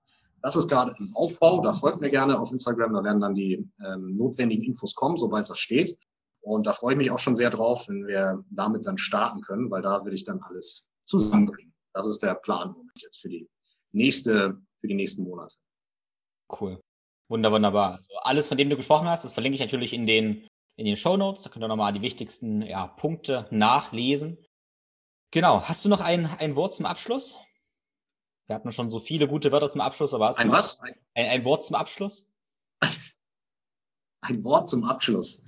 [SPEAKER 1] Das ist gerade im Aufbau. Da folgt mir gerne auf Instagram. Da werden dann die ähm, notwendigen Infos kommen, sobald das steht. Und da freue ich mich auch schon sehr drauf, wenn wir damit dann starten können, weil da will ich dann alles zusammenbringen. Das ist der Plan jetzt für die nächste, für die nächsten Monate.
[SPEAKER 2] Cool. Wunder, wunderbar. Also alles, von dem du gesprochen hast, das verlinke ich natürlich in den, in den Show Notes. Da könnt ihr nochmal die wichtigsten ja, Punkte nachlesen. Genau. Hast du noch ein, ein Wort zum Abschluss? Wir hatten schon so viele gute Wörter zum Abschluss, aber hast
[SPEAKER 1] ein was? Ein,
[SPEAKER 2] ein, ein Wort zum Abschluss?
[SPEAKER 1] ein Wort zum Abschluss.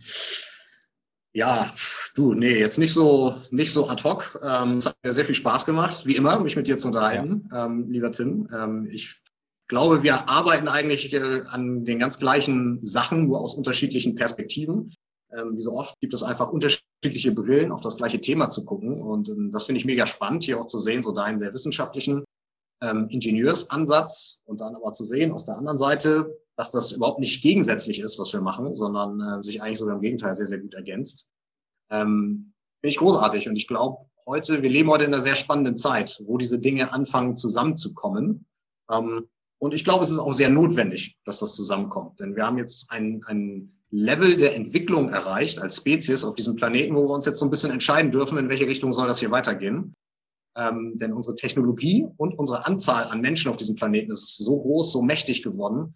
[SPEAKER 1] Ja, du, nee, jetzt nicht so, nicht so ad hoc. Ähm, es hat mir sehr viel Spaß gemacht, wie immer, mich mit dir zu unterhalten, ja. ähm, lieber Tim. Ähm, ich glaube, wir arbeiten eigentlich äh, an den ganz gleichen Sachen, nur aus unterschiedlichen Perspektiven. Ähm, wie so oft gibt es einfach unterschiedliche Brillen, auf das gleiche Thema zu gucken. Und ähm, das finde ich mega spannend, hier auch zu sehen, so deinen sehr wissenschaftlichen ähm, Ingenieursansatz und dann aber zu sehen aus der anderen Seite, dass das überhaupt nicht gegensätzlich ist, was wir machen, sondern äh, sich eigentlich sogar im Gegenteil sehr, sehr gut ergänzt. Ähm, Finde ich großartig und ich glaube, heute, wir leben heute in einer sehr spannenden Zeit, wo diese Dinge anfangen zusammenzukommen. Ähm, und ich glaube, es ist auch sehr notwendig, dass das zusammenkommt. Denn wir haben jetzt ein, ein Level der Entwicklung erreicht als Spezies auf diesem Planeten, wo wir uns jetzt so ein bisschen entscheiden dürfen, in welche Richtung soll das hier weitergehen. Ähm, denn unsere Technologie und unsere Anzahl an Menschen auf diesem Planeten ist so groß, so mächtig geworden,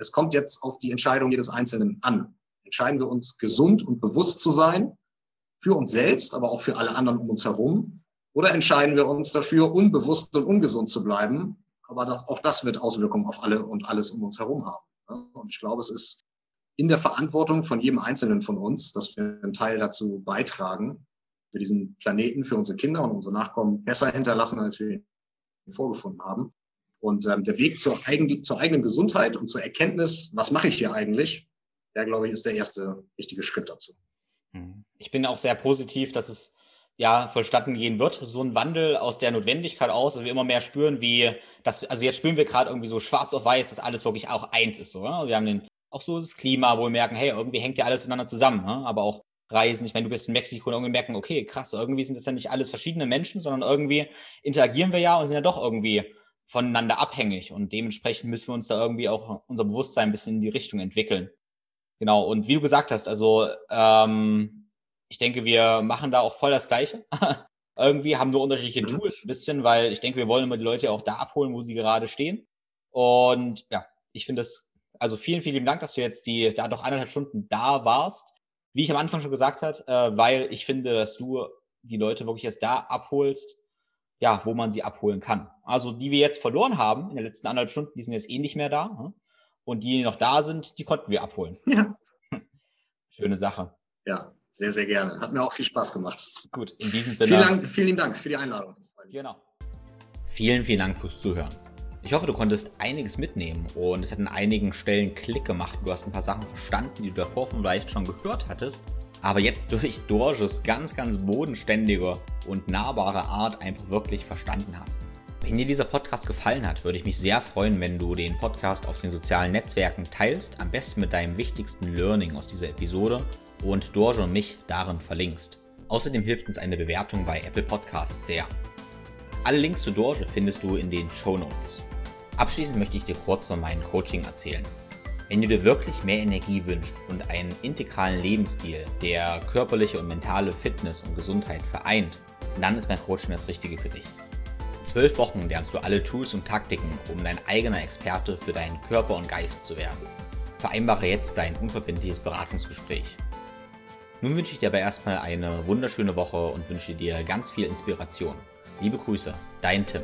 [SPEAKER 1] es kommt jetzt auf die Entscheidung jedes Einzelnen an. Entscheiden wir uns gesund und bewusst zu sein, für uns selbst, aber auch für alle anderen um uns herum? Oder entscheiden wir uns dafür, unbewusst und ungesund zu bleiben? Aber das, auch das wird Auswirkungen auf alle und alles um uns herum haben. Und ich glaube, es ist in der Verantwortung von jedem Einzelnen von uns, dass wir einen Teil dazu beitragen, für diesen Planeten, für unsere Kinder und unsere Nachkommen besser hinterlassen, als wir ihn vorgefunden haben. Und ähm, der Weg zur, eigen, zur eigenen Gesundheit und zur Erkenntnis, was mache ich hier eigentlich, der, glaube ich, ist der erste wichtige Schritt dazu.
[SPEAKER 2] Mhm. Ich bin auch sehr positiv, dass es ja vollstatten gehen wird. So ein Wandel aus der Notwendigkeit aus, dass wir immer mehr spüren, wie das, also jetzt spüren wir gerade irgendwie so schwarz auf weiß, dass alles wirklich auch eins ist. Ja? Wir haben den, auch so das Klima, wo wir merken, hey, irgendwie hängt ja alles miteinander zusammen. Aber auch Reisen, ich meine, du bist in Mexiko und irgendwie merken, okay, krass, irgendwie sind das ja nicht alles verschiedene Menschen, sondern irgendwie interagieren wir ja und sind ja doch irgendwie voneinander abhängig und dementsprechend müssen wir uns da irgendwie auch unser Bewusstsein ein bisschen in die Richtung entwickeln. Genau, und wie du gesagt hast, also ähm, ich denke, wir machen da auch voll das Gleiche. Irgendwie haben wir unterschiedliche mhm. Tools ein bisschen, weil ich denke, wir wollen immer die Leute auch da abholen, wo sie gerade stehen. Und ja, ich finde es, also vielen, vielen Dank, dass du jetzt die da doch eineinhalb Stunden da warst. Wie ich am Anfang schon gesagt hat, äh, weil ich finde, dass du die Leute wirklich erst da abholst, ja, wo man sie abholen kann. Also die wir jetzt verloren haben in den letzten anderthalb Stunden, die sind jetzt eh nicht mehr da. Hm? Und die, die noch da sind, die konnten wir abholen. Ja. Schöne Sache.
[SPEAKER 1] Ja, sehr, sehr gerne. Hat mir auch viel Spaß gemacht.
[SPEAKER 2] Gut, in diesem Sinne.
[SPEAKER 1] Vielen Dank, vielen Dank für die Einladung.
[SPEAKER 2] Genau. Vielen, vielen Dank fürs Zuhören. Ich hoffe, du konntest einiges mitnehmen und es hat an einigen Stellen Klick gemacht. Du hast ein paar Sachen verstanden, die du davor vielleicht schon gehört hattest, aber jetzt durch Dorjes ganz, ganz bodenständige und nahbare Art einfach wirklich verstanden hast. Wenn dir dieser Podcast gefallen hat, würde ich mich sehr freuen, wenn du den Podcast auf den sozialen Netzwerken teilst, am besten mit deinem wichtigsten Learning aus dieser Episode und Dorje und mich darin verlinkst. Außerdem hilft uns eine Bewertung bei Apple Podcasts sehr. Alle Links zu Dorje findest du in den Show Notes. Abschließend möchte ich dir kurz von meinem Coaching erzählen. Wenn du dir wirklich mehr Energie wünschst und einen integralen Lebensstil, der körperliche und mentale Fitness und Gesundheit vereint, dann ist mein Coaching das Richtige für dich zwölf Wochen lernst du alle Tools und Taktiken, um dein eigener Experte für deinen Körper und Geist zu werden. Vereinbare jetzt dein unverbindliches Beratungsgespräch. Nun wünsche ich dir aber erstmal eine wunderschöne Woche und wünsche dir ganz viel Inspiration. Liebe Grüße, dein Tim.